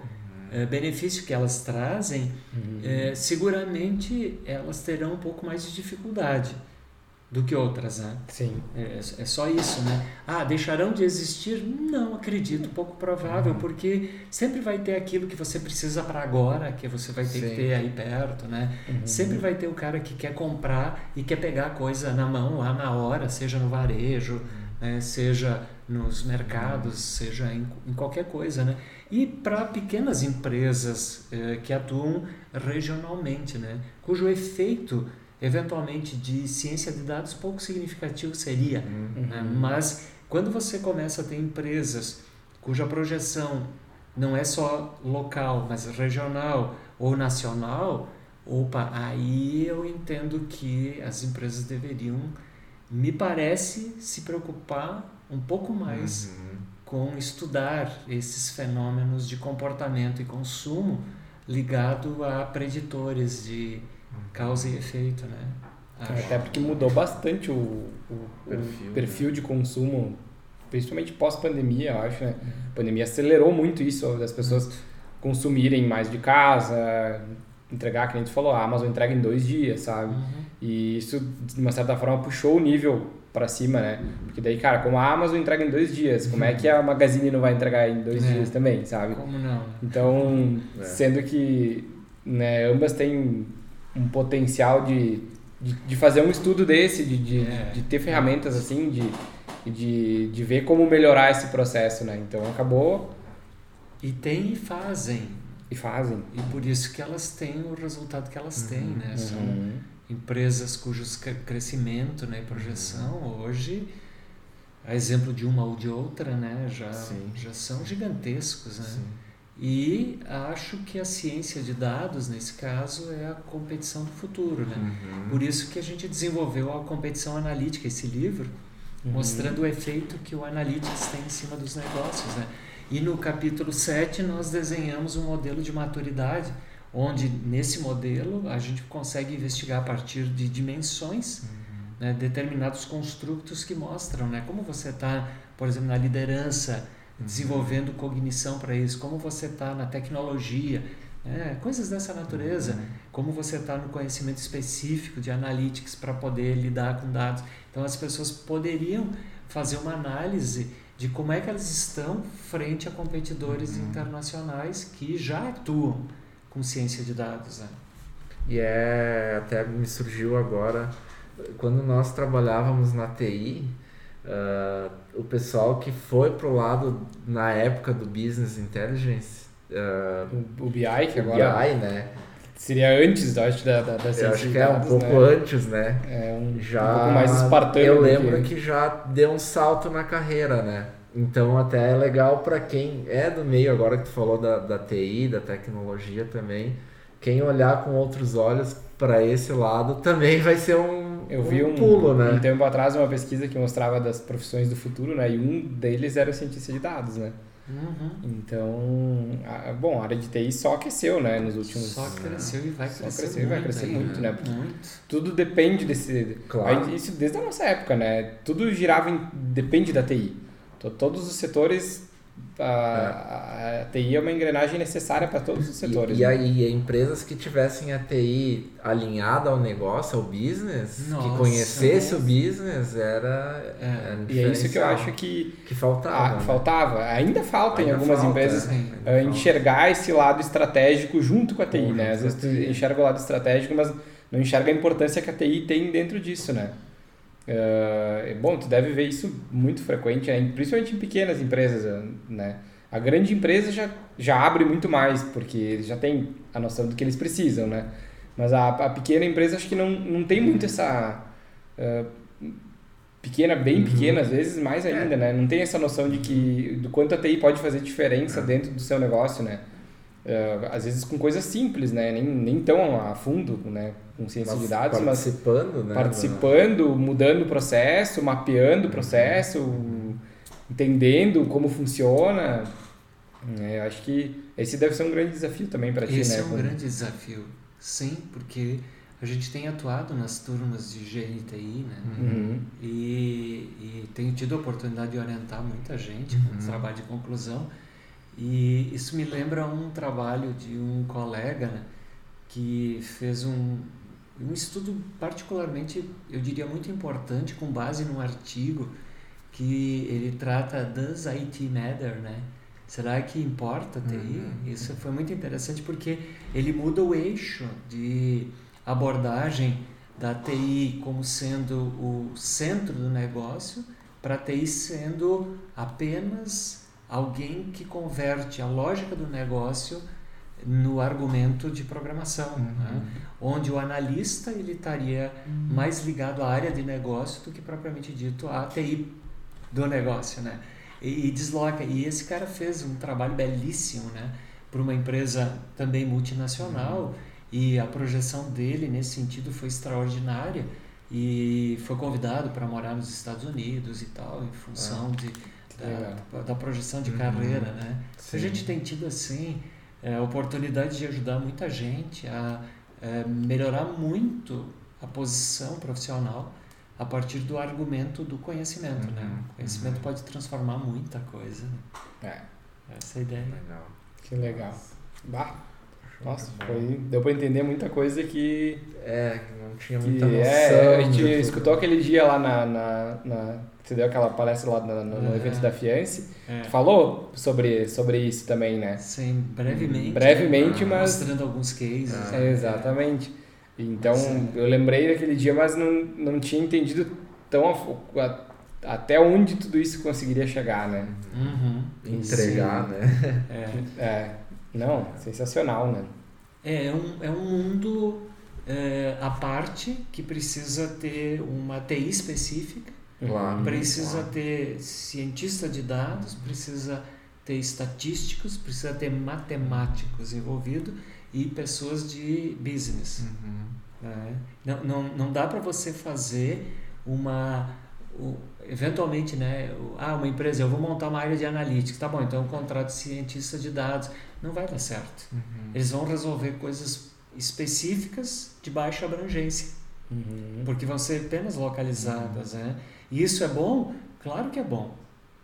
eh, benefício que elas trazem, Uhum. é, seguramente elas terão um pouco mais de dificuldade do que outras, né? Sim. É, é só isso, né? Ah, deixarão de existir? Não acredito, pouco provável, porque sempre vai ter aquilo que você precisa para agora, que você vai ter Sim. que ter aí perto, né? Uhum. Sempre vai ter o cara que quer comprar e quer pegar a coisa na mão lá na hora, seja no varejo, né? seja nos mercados, seja em, em qualquer coisa, né? E para pequenas empresas eh, que atuam regionalmente, né? Cujo efeito, eventualmente, de ciência de dados pouco significativo seria, Uhum. né? Mas quando você começa a ter empresas cuja projeção não é só local, mas regional ou nacional, opa, aí eu entendo que as empresas deveriam, me parece, se preocupar um pouco mais Uhum. com estudar esses fenômenos de comportamento e consumo ligado a preditores de causa e efeito, né? Acho. Até porque mudou bastante o, o- o Perfil, perfil, né? de consumo, principalmente pós-pandemia, eu acho, né? A pandemia acelerou muito isso, das pessoas consumirem mais de casa, entregar, que a gente falou, a Amazon entrega em dois dias, sabe? Uhum. E isso, de uma certa forma, puxou o nível para cima, né? Porque daí, cara, como a Amazon entrega em dois dias, como é que a Magazine não vai entregar em dois É. dias também, sabe? Como não? Então, É. sendo que né, ambas têm um potencial de, de, de fazer um estudo desse, de, de, É. de ter ferramentas assim, de, de, de ver como melhorar esse processo, né? Então acabou E tem e fazem. e fazem. E por isso que elas têm o resultado que elas têm, né? São Uhum. empresas cujos cre- crescimento né, e projeção hoje, a exemplo de uma ou de outra, né, já, Sim. já são gigantescos. Né? Sim. E acho que a ciência de dados, nesse caso, é a competição do futuro. Né? Uhum. Por isso que a gente desenvolveu a competição analítica, esse livro, Uhum. mostrando o efeito que o Analytics tem em cima dos negócios. Né? E no capítulo 7 nós desenhamos um modelo de maturidade, onde nesse modelo a gente consegue investigar a partir de dimensões né, determinados construtos que mostram né, como você está, por exemplo, na liderança, desenvolvendo cognição para isso, como você está na tecnologia, né, coisas dessa natureza, como você está no conhecimento específico de analytics para poder lidar com dados. Então as pessoas poderiam fazer uma análise de como é que elas estão frente a competidores Uhum. internacionais que já atuam com ciência de dados. Né? E é, até me surgiu agora, quando nós trabalhávamos na TI, ah, o pessoal que foi pro lado, na época do Business Intelligence, ah, O, o BI, que agora BI, né? seria antes, eu acho, da, da, da Eu acho que é um dados, pouco né? antes, né? É um, Já, um pouco mais espartano. Eu lembro que... já deu um salto na carreira, né? Então até é legal para quem é do meio, agora que tu falou da, da TI, da tecnologia também, quem olhar com outros olhos para esse lado também vai ser um, Eu vi um, pulo, né? um tempo atrás uma pesquisa que mostrava das profissões do futuro, né? E um deles era o cientista de dados, né? Uhum. Então, a, bom, a área de TI só aqueceu, né? Nos últimos... Só cresceu e vai Só crescer cresceu e vai crescer ainda. muito, né? Muito. Tudo depende desse... Claro. Aí, Isso desde a nossa época, né? Tudo girava em... Depende da TI. To- Todos os setores a, a TI é uma engrenagem necessária para todos os setores. E, e né? aí, empresas que tivessem a TI alinhada ao negócio, ao business, Nossa, que conhecesse nossa. o business, era. É. era E é isso que eu acho que que faltava. ah, né? faltava. Ainda falta em Ainda algumas falta, empresas né? Ainda eh, falta. enxergar esse lado estratégico junto com a TI, Junto né? Às a vezes tu enxerga o lado estratégico, mas não enxerga a importância que a TI tem dentro disso, né? Eh, bom, tu deve ver isso muito frequente, né? principalmente em pequenas empresas, né? A grande empresa já, já abre muito mais, porque eles já tem a noção do que eles precisam, né? Mas a, a pequena empresa acho que não, não tem muito essa... eh, pequena, bem Uhum. pequena, às vezes mais ainda, né? Não tem essa noção de que do quanto a TI pode fazer diferença É. dentro do seu negócio, né? Eh, às vezes com coisas simples, né? Nem, nem tão a fundo, né? Com ciência de dados, mas participando, né? participando, mudando o processo, mapeando o processo, entendendo como funciona. É, eu acho que esse deve ser um grande desafio também para ti, Esse né? é um Como- grande desafio, sim, porque a gente tem atuado nas turmas de GNTI, né? Uhum. E, e tenho tido a oportunidade de orientar muita gente com Uhum. trabalho de conclusão. E isso me lembra um trabalho de um colega né, que fez um, um estudo particularmente, eu diria, muito importante, com base num artigo que ele trata Does IT Matter, né? Será que importa TI? Uhum. Isso foi muito interessante porque ele muda o eixo de abordagem da TI como sendo o centro do negócio para a TI sendo apenas alguém que converte a lógica do negócio no argumento de programação, né? onde o analista ele estaria mais ligado à área de negócio do que propriamente dito à TI do negócio, né? E, e desloca. E esse cara fez um trabalho belíssimo, né? Para uma empresa também multinacional e a projeção dele nesse sentido foi extraordinária e foi convidado para morar nos Estados Unidos e tal em função de legal. Da, da projeção de Uhum. carreira, né? Sim. A gente tem tido assim é, oportunidade de ajudar muita gente a é, melhorar muito a posição profissional a partir do argumento do conhecimento, né? Uhum. O conhecimento pode transformar muita coisa. né? É, Essa é a ideia. Legal. que legal. Bah, nossa, foi, deu para entender muita coisa que É, que não tinha Que muita noção. é, a gente escutou aquele dia lá na, na, na- Você deu aquela palestra lá no, no- no É. evento da Fiance. É. Tu falou sobre, sobre isso também, né? Sim, brevemente. Brevemente, né? mas- Mostrando alguns cases. Ah, né? É, exatamente. Então, Sim. eu lembrei daquele dia, mas não, não tinha entendido tão a a- até onde tudo isso conseguiria chegar, né? Uhum. Entregar, Sim. né? É. É, não, sensacional, né? É, é um, é um mundo é, à parte que precisa ter uma TI específica, Claro. precisa claro. ter cientista de dados, precisa ter estatísticos, precisa ter matemáticos envolvidos e pessoas de business. Uhum. né? Não, não, não dá para você fazer uma. o- eventualmente, né? o- Ah, uma empresa, eu vou montar uma área de analytics. Tá bom, então eu contrato cientista de dados. Não vai dar certo. Uhum. Eles vão resolver coisas específicas de baixa abrangência, Uhum. porque vão ser apenas localizadas. Né? E isso é bom? Claro que é bom.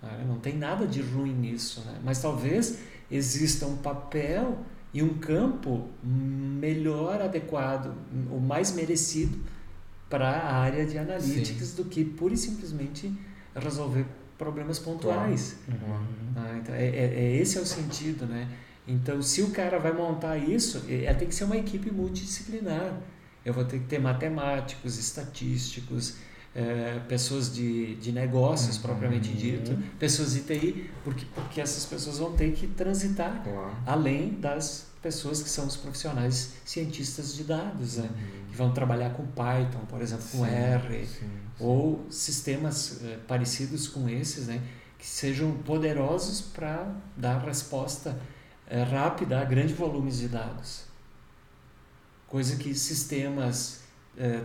né? Não tem nada de ruim nisso. Né? Mas talvez exista um papel e um campo melhor adequado, o mais merecido para a área de analytics do que pura e simplesmente resolver problemas pontuais. Uhum. Ah, então, é, é, é- esse é o sentido, né? Então, se o cara vai montar isso, é, tem que ser uma equipe multidisciplinar. Eu vou ter que ter matemáticos, estatísticos, eh, pessoas de, de negócios Uhum. propriamente dito, pessoas de TI, porque, porque essas pessoas vão ter que transitar Claro. além das pessoas que são os profissionais cientistas de dados, né? Uhum. que vão trabalhar com Python, por exemplo, com Sim, R, sim, sim. ou sistemas eh, parecidos com esses, né, que sejam poderosos para dar resposta eh, rápida a grandes volumes de dados. Coisa que sistemas eh,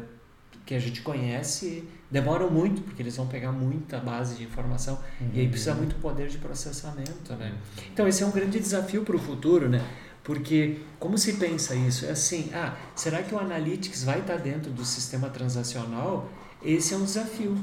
que a gente conhece demoram muito, porque eles vão pegar muita base de informação e aí precisa muito poder de processamento, né? Então esse é um grande desafio para o futuro, né? Porque como se pensa isso? É assim, ah, será que o Analytics vai estar dentro do sistema transacional? Esse é um desafio.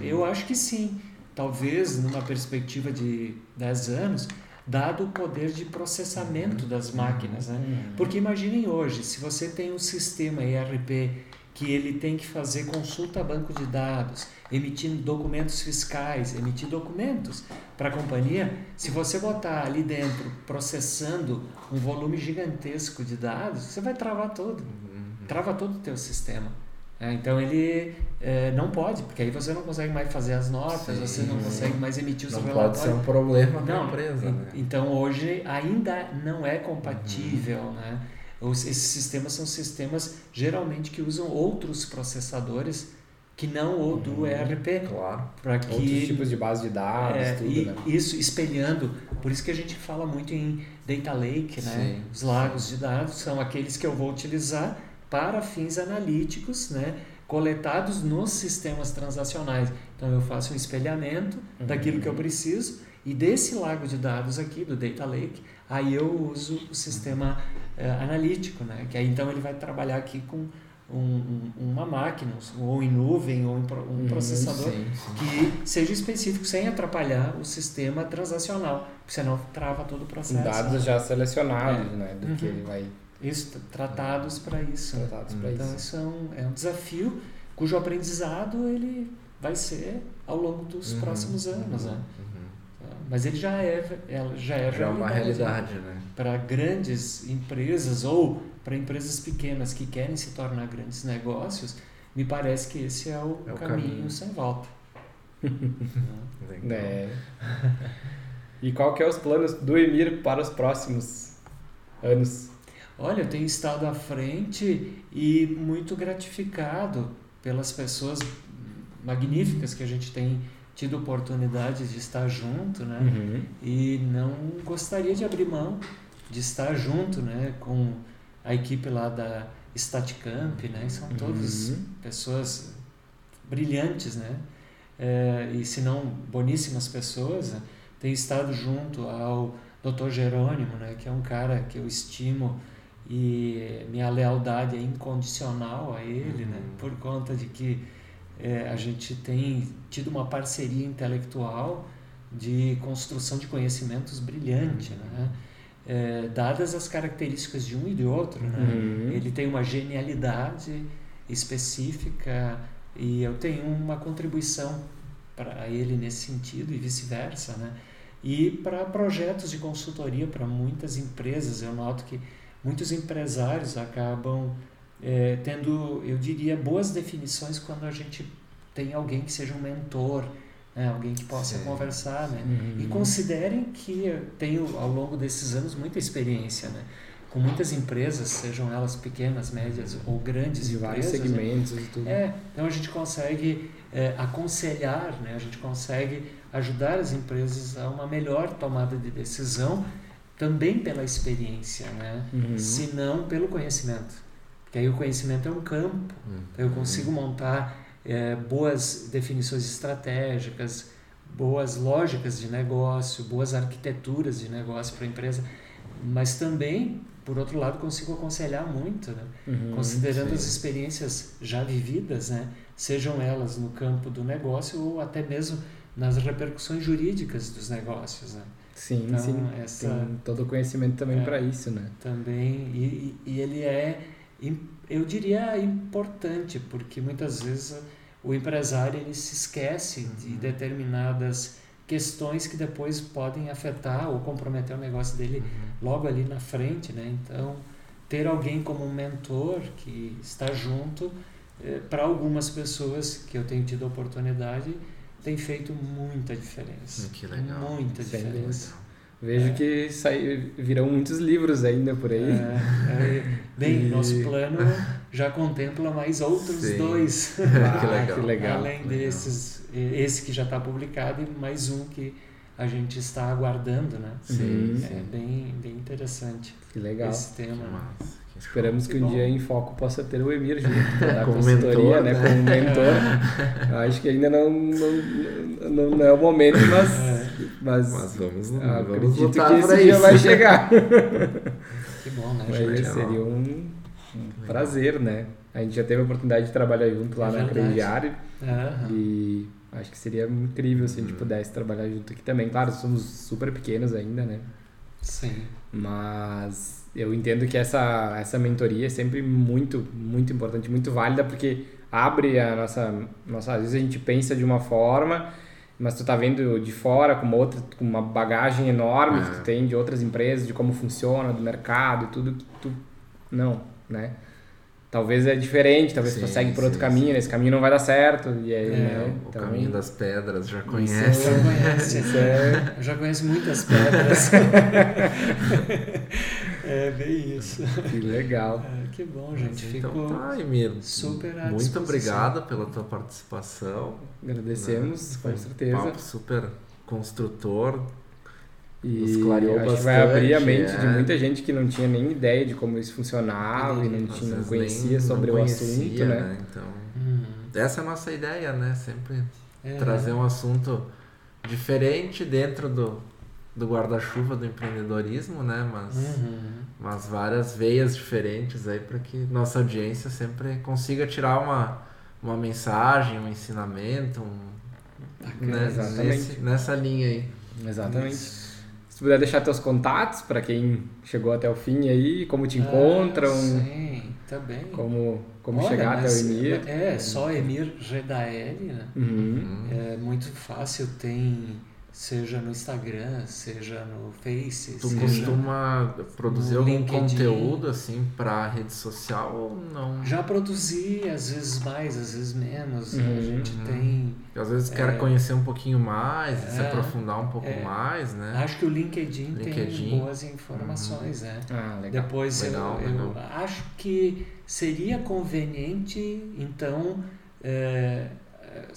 Eu acho que sim, talvez numa perspectiva de 10 anos, dado o poder de processamento das máquinas. Né? Porque imaginem hoje, se você tem um sistema ERP que ele tem que fazer consulta a banco de dados, emitindo documentos fiscais, emitir documentos para a companhia, se você botar ali dentro processando um volume gigantesco de dados, você vai travar todo, trava todo o teu sistema. É, então ele é, não pode, porque aí você não consegue mais fazer as notas, Sim, você não consegue mais emitir o seu relatório. Não pode ser um problema para a empresa. Né? Então hoje ainda não é compatível, uhum. né? Esses sistemas são sistemas geralmente que usam outros processadores que não o do uhum, ERP. Claro. Para que outros tipos de base de dados, é, tudo, e, né? Isso espelhando. Por isso que a gente fala muito em data lake, né? Sim, Os lagos sim. de dados são aqueles que eu vou utilizar para fins analíticos, né? coletados nos sistemas transacionais. Então eu faço um espelhamento uhum. daquilo que eu preciso e desse lago de dados aqui do data lake, aí eu uso o sistema uh, analítico, né? Que aí então ele vai trabalhar aqui com um, um, uma máquina, ou em nuvem, ou em um uhum, processador sim, sim. que seja específico, sem atrapalhar o sistema transacional, porque senão trava todo o processo. Dados né? já selecionados, é. né? Do uhum. que ele vai isso, tratados para isso. Tratados para então, isso. isso é um, é um desafio cujo aprendizado ele vai ser ao longo dos uhum, próximos anos. Uhum, né? Mas ele já é, já é, já é uma realidade. Né? Para grandes empresas ou para empresas pequenas que querem se tornar grandes negócios, me parece que esse é o, é o caminho, caminho, sem volta. é. E qual que é os planos do Emir para os próximos anos? Olha, eu tenho estado à frente e muito gratificado pelas pessoas magníficas que a gente tem tido oportunidade de estar junto, né? Uhum. E não gostaria de abrir mão de estar junto, né? Com a equipe lá da Staticamp, né? São todas uhum. pessoas brilhantes, né? É, e se não boníssimas pessoas, né? tenho estado junto ao Dr. Jerônimo, né? Que é um cara que eu estimo e minha lealdade é incondicional a ele, né? uhum. né? Por conta de que é, a gente tem tido uma parceria intelectual de construção de conhecimentos brilhante, né? É, dadas as características de um e de outro, né? Uhum. Ele tem uma genialidade específica e eu tenho uma contribuição para ele nesse sentido e vice-versa, né? E para projetos de consultoria para muitas empresas, eu noto que muitos empresários acabam é, tendo, eu diria, boas definições quando a gente tem alguém que seja um mentor, né? alguém que possa Sim. conversar. Né? Uhum. E considerem que eu tenho, ao longo desses anos, muita experiência. Né? com muitas empresas, sejam elas pequenas, médias ou grandes de empresas. vários né? segmentos né? e tudo. É, então a gente consegue é, aconselhar, né? a gente consegue ajudar as empresas a uma melhor tomada de decisão também pela experiência, né? Uhum. se não pelo conhecimento. Porque aí o conhecimento é um campo, uhum. eu consigo montar é, boas definições estratégicas, boas lógicas de negócio, boas arquiteturas de negócio para a empresa, mas também, por outro lado, consigo aconselhar muito, né? uhum, considerando sim. as experiências já vividas, né? sejam elas no campo do negócio ou até mesmo nas repercussões jurídicas dos negócios. Né? Sim, então, sim. Essa, Tem todo o conhecimento também é, para isso, né? Também, e, e ele é, eu diria, importante, porque muitas vezes o empresário ele se esquece de uhum. determinadas questões que depois podem afetar ou comprometer o negócio dele uhum. logo ali na frente, né? Então, ter alguém como um mentor que está junto, eh, para algumas pessoas que eu tenho tido a oportunidade, tem feito muita diferença. Que legal. Muita diferença. Vejo é. que sai, virão muitos livros ainda por aí. É, é, bem, e... nosso plano já contempla mais outros Sim. dois. Ah, que legal. Que legal. Além legal. desses, esse que já está publicado e mais um que a gente está aguardando, né? Sim, é bem, bem interessante. Que legal. Esse tema. Esperamos que um dia em Foco possa ter o Emir junto da consultoria, mentor, né? né? Como mentor. Acho que ainda não, não, não, não é o momento, mas, é. mas, mas vamos, vamos acredito que esse dia vai chegar. Que bom, né? Mas seria um, prazer, né? A gente já teve a oportunidade de trabalhar junto lá é na Crediário. Uhum. E Acho que seria incrível se a gente Uhum. pudesse trabalhar junto aqui também. Claro, somos super pequenos ainda, né? Sim. Mas eu entendo que essa, essa mentoria é sempre muito, muito importante, muito válida, porque abre a nossa, nossa. Às vezes a gente pensa de uma forma, mas tu tá vendo de fora com uma outra, com uma bagagem enorme que É. tu tem de outras empresas, de como funciona, do mercado e tudo que tu. Não, né? Talvez é diferente, talvez Sim, tu segue por sim, outro caminho, sim. nesse caminho não vai dar certo. E aí, É, né? O Então, caminho das pedras, já isso conhece. Já conhece. Isso é Eu já conheço muitas pedras. é bem isso. que legal. É, que bom, gente. então Fico tá, Emir. super à Muito disposição. obrigado pela tua participação. Agradecemos, né? com Foi um certeza. papo super construtor. E Nos clareou acho que vai abrir a bastante, mente de é. muita gente que não tinha nem ideia de como isso funcionava e não, Às tinha, não conhecia nem- sobre não o conhecia, assunto, né? Então, Hum, essa é a nossa ideia, né? Sempre é. trazer um assunto diferente dentro do, do guarda-chuva do empreendedorismo, né? Mas, Uhum. mas várias veias diferentes aí para que nossa audiência sempre consiga tirar uma, uma mensagem, um ensinamento, um, Bacana, né? exatamente. Nesse- nessa linha aí. Exatamente. Isso. Se tu puder deixar teus contatos para quem chegou até o fim aí, como te Ah, encontram, sim, tá bem. como, como Olha, chegar até o mas Emir. É, só Emir Redaeli, né? Uhum. Hum, É muito fácil, tem seja no Instagram, seja no Face, Tu seja... costuma produzir algum LinkedIn. conteúdo assim para rede social ou não? Já produzi, às vezes mais, às vezes menos. A Uhum, gente uhum. tem. Às vezes É. quer conhecer um pouquinho mais, se É. aprofundar um pouco É. mais, né? Acho que o LinkedIn, LinkedIn. tem boas informações, né? Ah, legal. Depois Legal, eu, eu legal. acho que seria conveniente, então, é, é,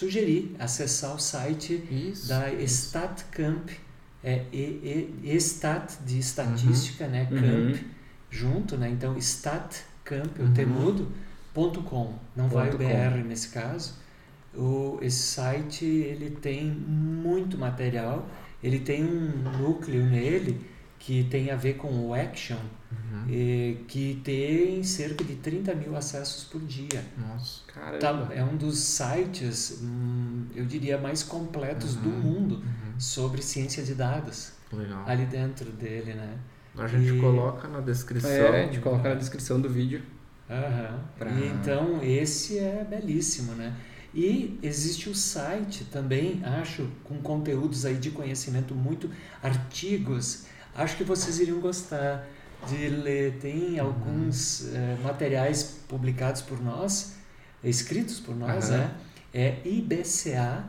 sugerir acessar o site Isso. da StatCamp, é e, e, Stat de estatística, né? Uhum. Camp, junto, né? Então, statcamp, o Uhum. temudo, ponto .com, não vai o Ponto BR nesse caso. O, esse site, ele tem muito material, ele tem um núcleo nele que tem a ver com o Action, Uhum. e que tem cerca de 30 mil acessos por dia. Nossa. Caramba. Tá, é um dos sites, hum, eu diria, mais completos do Uhum. mundo Uhum. sobre ciência de dados Legal. ali dentro dele, né? A gente E- coloca na descrição. É, a gente coloca na descrição do vídeo. Aham. Pra- E então esse é belíssimo, né? E existe o site também, acho, com conteúdos aí de conhecimento muito artigos. Acho que vocês iriam gostar de ler. Tem Uhum. alguns eh, materiais publicados por nós, escritos por nós, Aham. né? É ibca.net.br,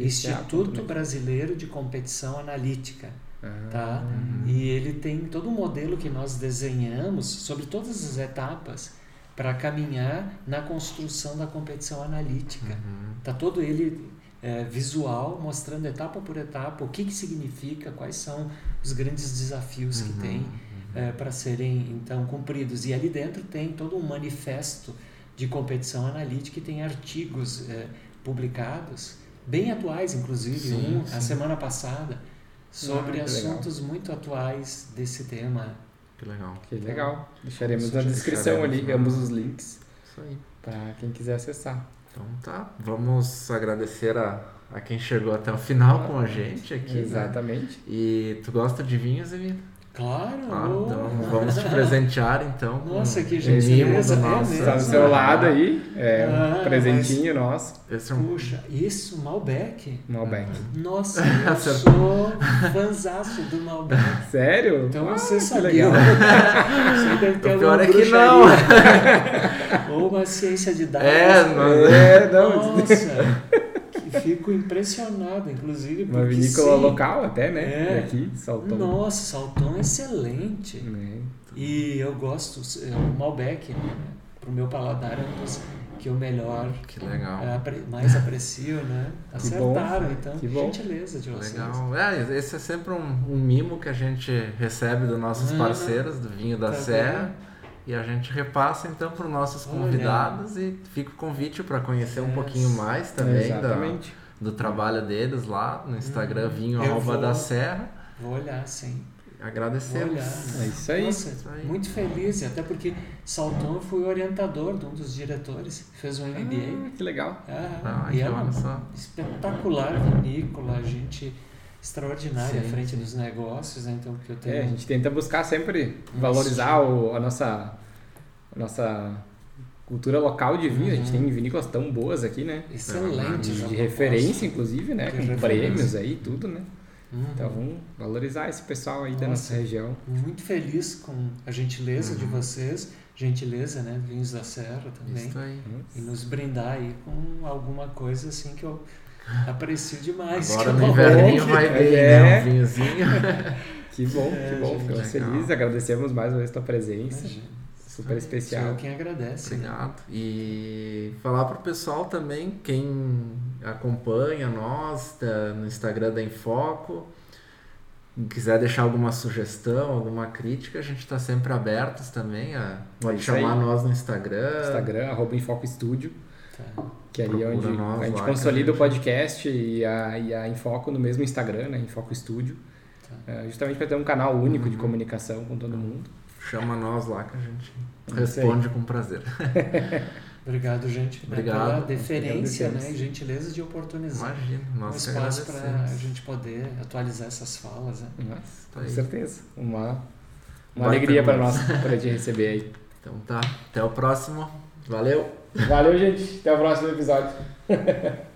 Instituto ibca.net. Brasileiro de Competição Analítica Ah, tá? Uhum. E ele tem todo um modelo que nós desenhamos sobre todas as etapas para caminhar na construção da competição analítica. Uhum. Tá todo ele é, visual, mostrando etapa por etapa o que, que significa, quais são os grandes desafios que Uhum. tem para serem então cumpridos. E ali dentro tem todo um manifesto de competição analítica e tem artigos é, publicados, bem atuais, inclusive, Sim, um a sim. semana passada, sobre Ah, que legal. assuntos muito atuais desse tema. Que legal. Que legal. Deixaremos Isso, na descrição deixaremos ali na- ambos os links Isso aí. para quem quiser acessar. Então tá. Vamos agradecer a, a quem chegou até o final com a gente aqui. né? Exatamente. E tu gosta de vinhos, Emílio? Claro! Claro, então vamos te presentear então. Nossa, que gentileza, do é nosso. mesmo. Está do seu lado aí, é Ah, um presentinho nosso, Esse é um Puxa, isso, Malbec. Malbec. Nossa, eu sou fanzaço do Malbec. Sério? Então Ah, você que sabia. legal. Você deve ter O pior é que bruxaria. Ou uma ciência de dados. É, nós- É, não, Nossa, fico impressionado, inclusive. uma vinícola sim, local até, né? É. Daqui, Saltão. Nossa, Saltão é excelente. Né? E eu gosto, é, o Malbec, né, pro meu paladar, é um dos que eu melhor, Que legal. é, mais aprecio, né? Que bom, Acertaram, então, que bom. gentileza de vocês. Legal. É, esse é sempre um, um mimo que a gente recebe dos nossos Uhum. parceiros do Vinho da Tá Serra. E a gente repassa então para os nossos Olha. convidados e fica o convite para conhecer um pouquinho mais também da, Exatamente. do trabalho deles lá no Instagram, vinho Eu arroba vou. da serra. Vou olhar, sim. agradecemos. Olha, É isso aí. Nossa, Isso aí. muito feliz, até porque Salton foi orientador de um dos diretores, fez um MBA. Ah, que legal. Ah, Ah, e que é uma olha só. espetacular vinícola, gente extraordinária à Sim, frente sim. dos negócios, né? Então, que eu tenho. É, a gente tenta buscar sempre Isso. valorizar o- a nossa a nossa cultura local de vinho. A gente Uhum. tem vinícolas tão boas aqui, né? Excelente. De, de referência, inclusive, né? De Com prêmios aí, tudo, né? Uhum. Então vamos valorizar esse pessoal aí da Nossa. nossa região. Muito feliz com a gentileza de Uhum. vocês, gentileza, né? Vinhos da Serra também. Isso aí. E nos brindar aí com alguma coisa assim que eu aprecio demais. Agora que é no inverninho vai bem, É. né? Um vinhozinho. Que bom, É, que bom. Ficamos felizes, agradecemos mais uma vez a tua presença. Imagina. Super Sou especial. quem agradece. né? Obrigado. E falar pro pessoal também, quem acompanha nós tá no Instagram da Infoco, quem quiser deixar alguma sugestão, alguma crítica, a gente está sempre abertos também. A, pode isso chamar aí. nós no Instagram. Instagram, arroba Infoco Estúdio, Tá. Que é ali Procura onde a gente lá consolida a o gente- podcast e a, e a Infoco no mesmo Instagram, né? Infoco Estúdio. Tá. É, justamente para ter um canal único de Uhum. comunicação com todo mundo. Chama nós lá que a gente aí. responde com prazer. Obrigado, gente, né, Obrigado. pela deferência né, e gentileza de oportunizar Imagina, um espaço para a gente poder atualizar essas falas. Né? Mas, com Aí. certeza. Uma, uma alegria para nós para te receber aí. Então tá, até o próximo. Valeu! Valeu, gente. Até o próximo episódio.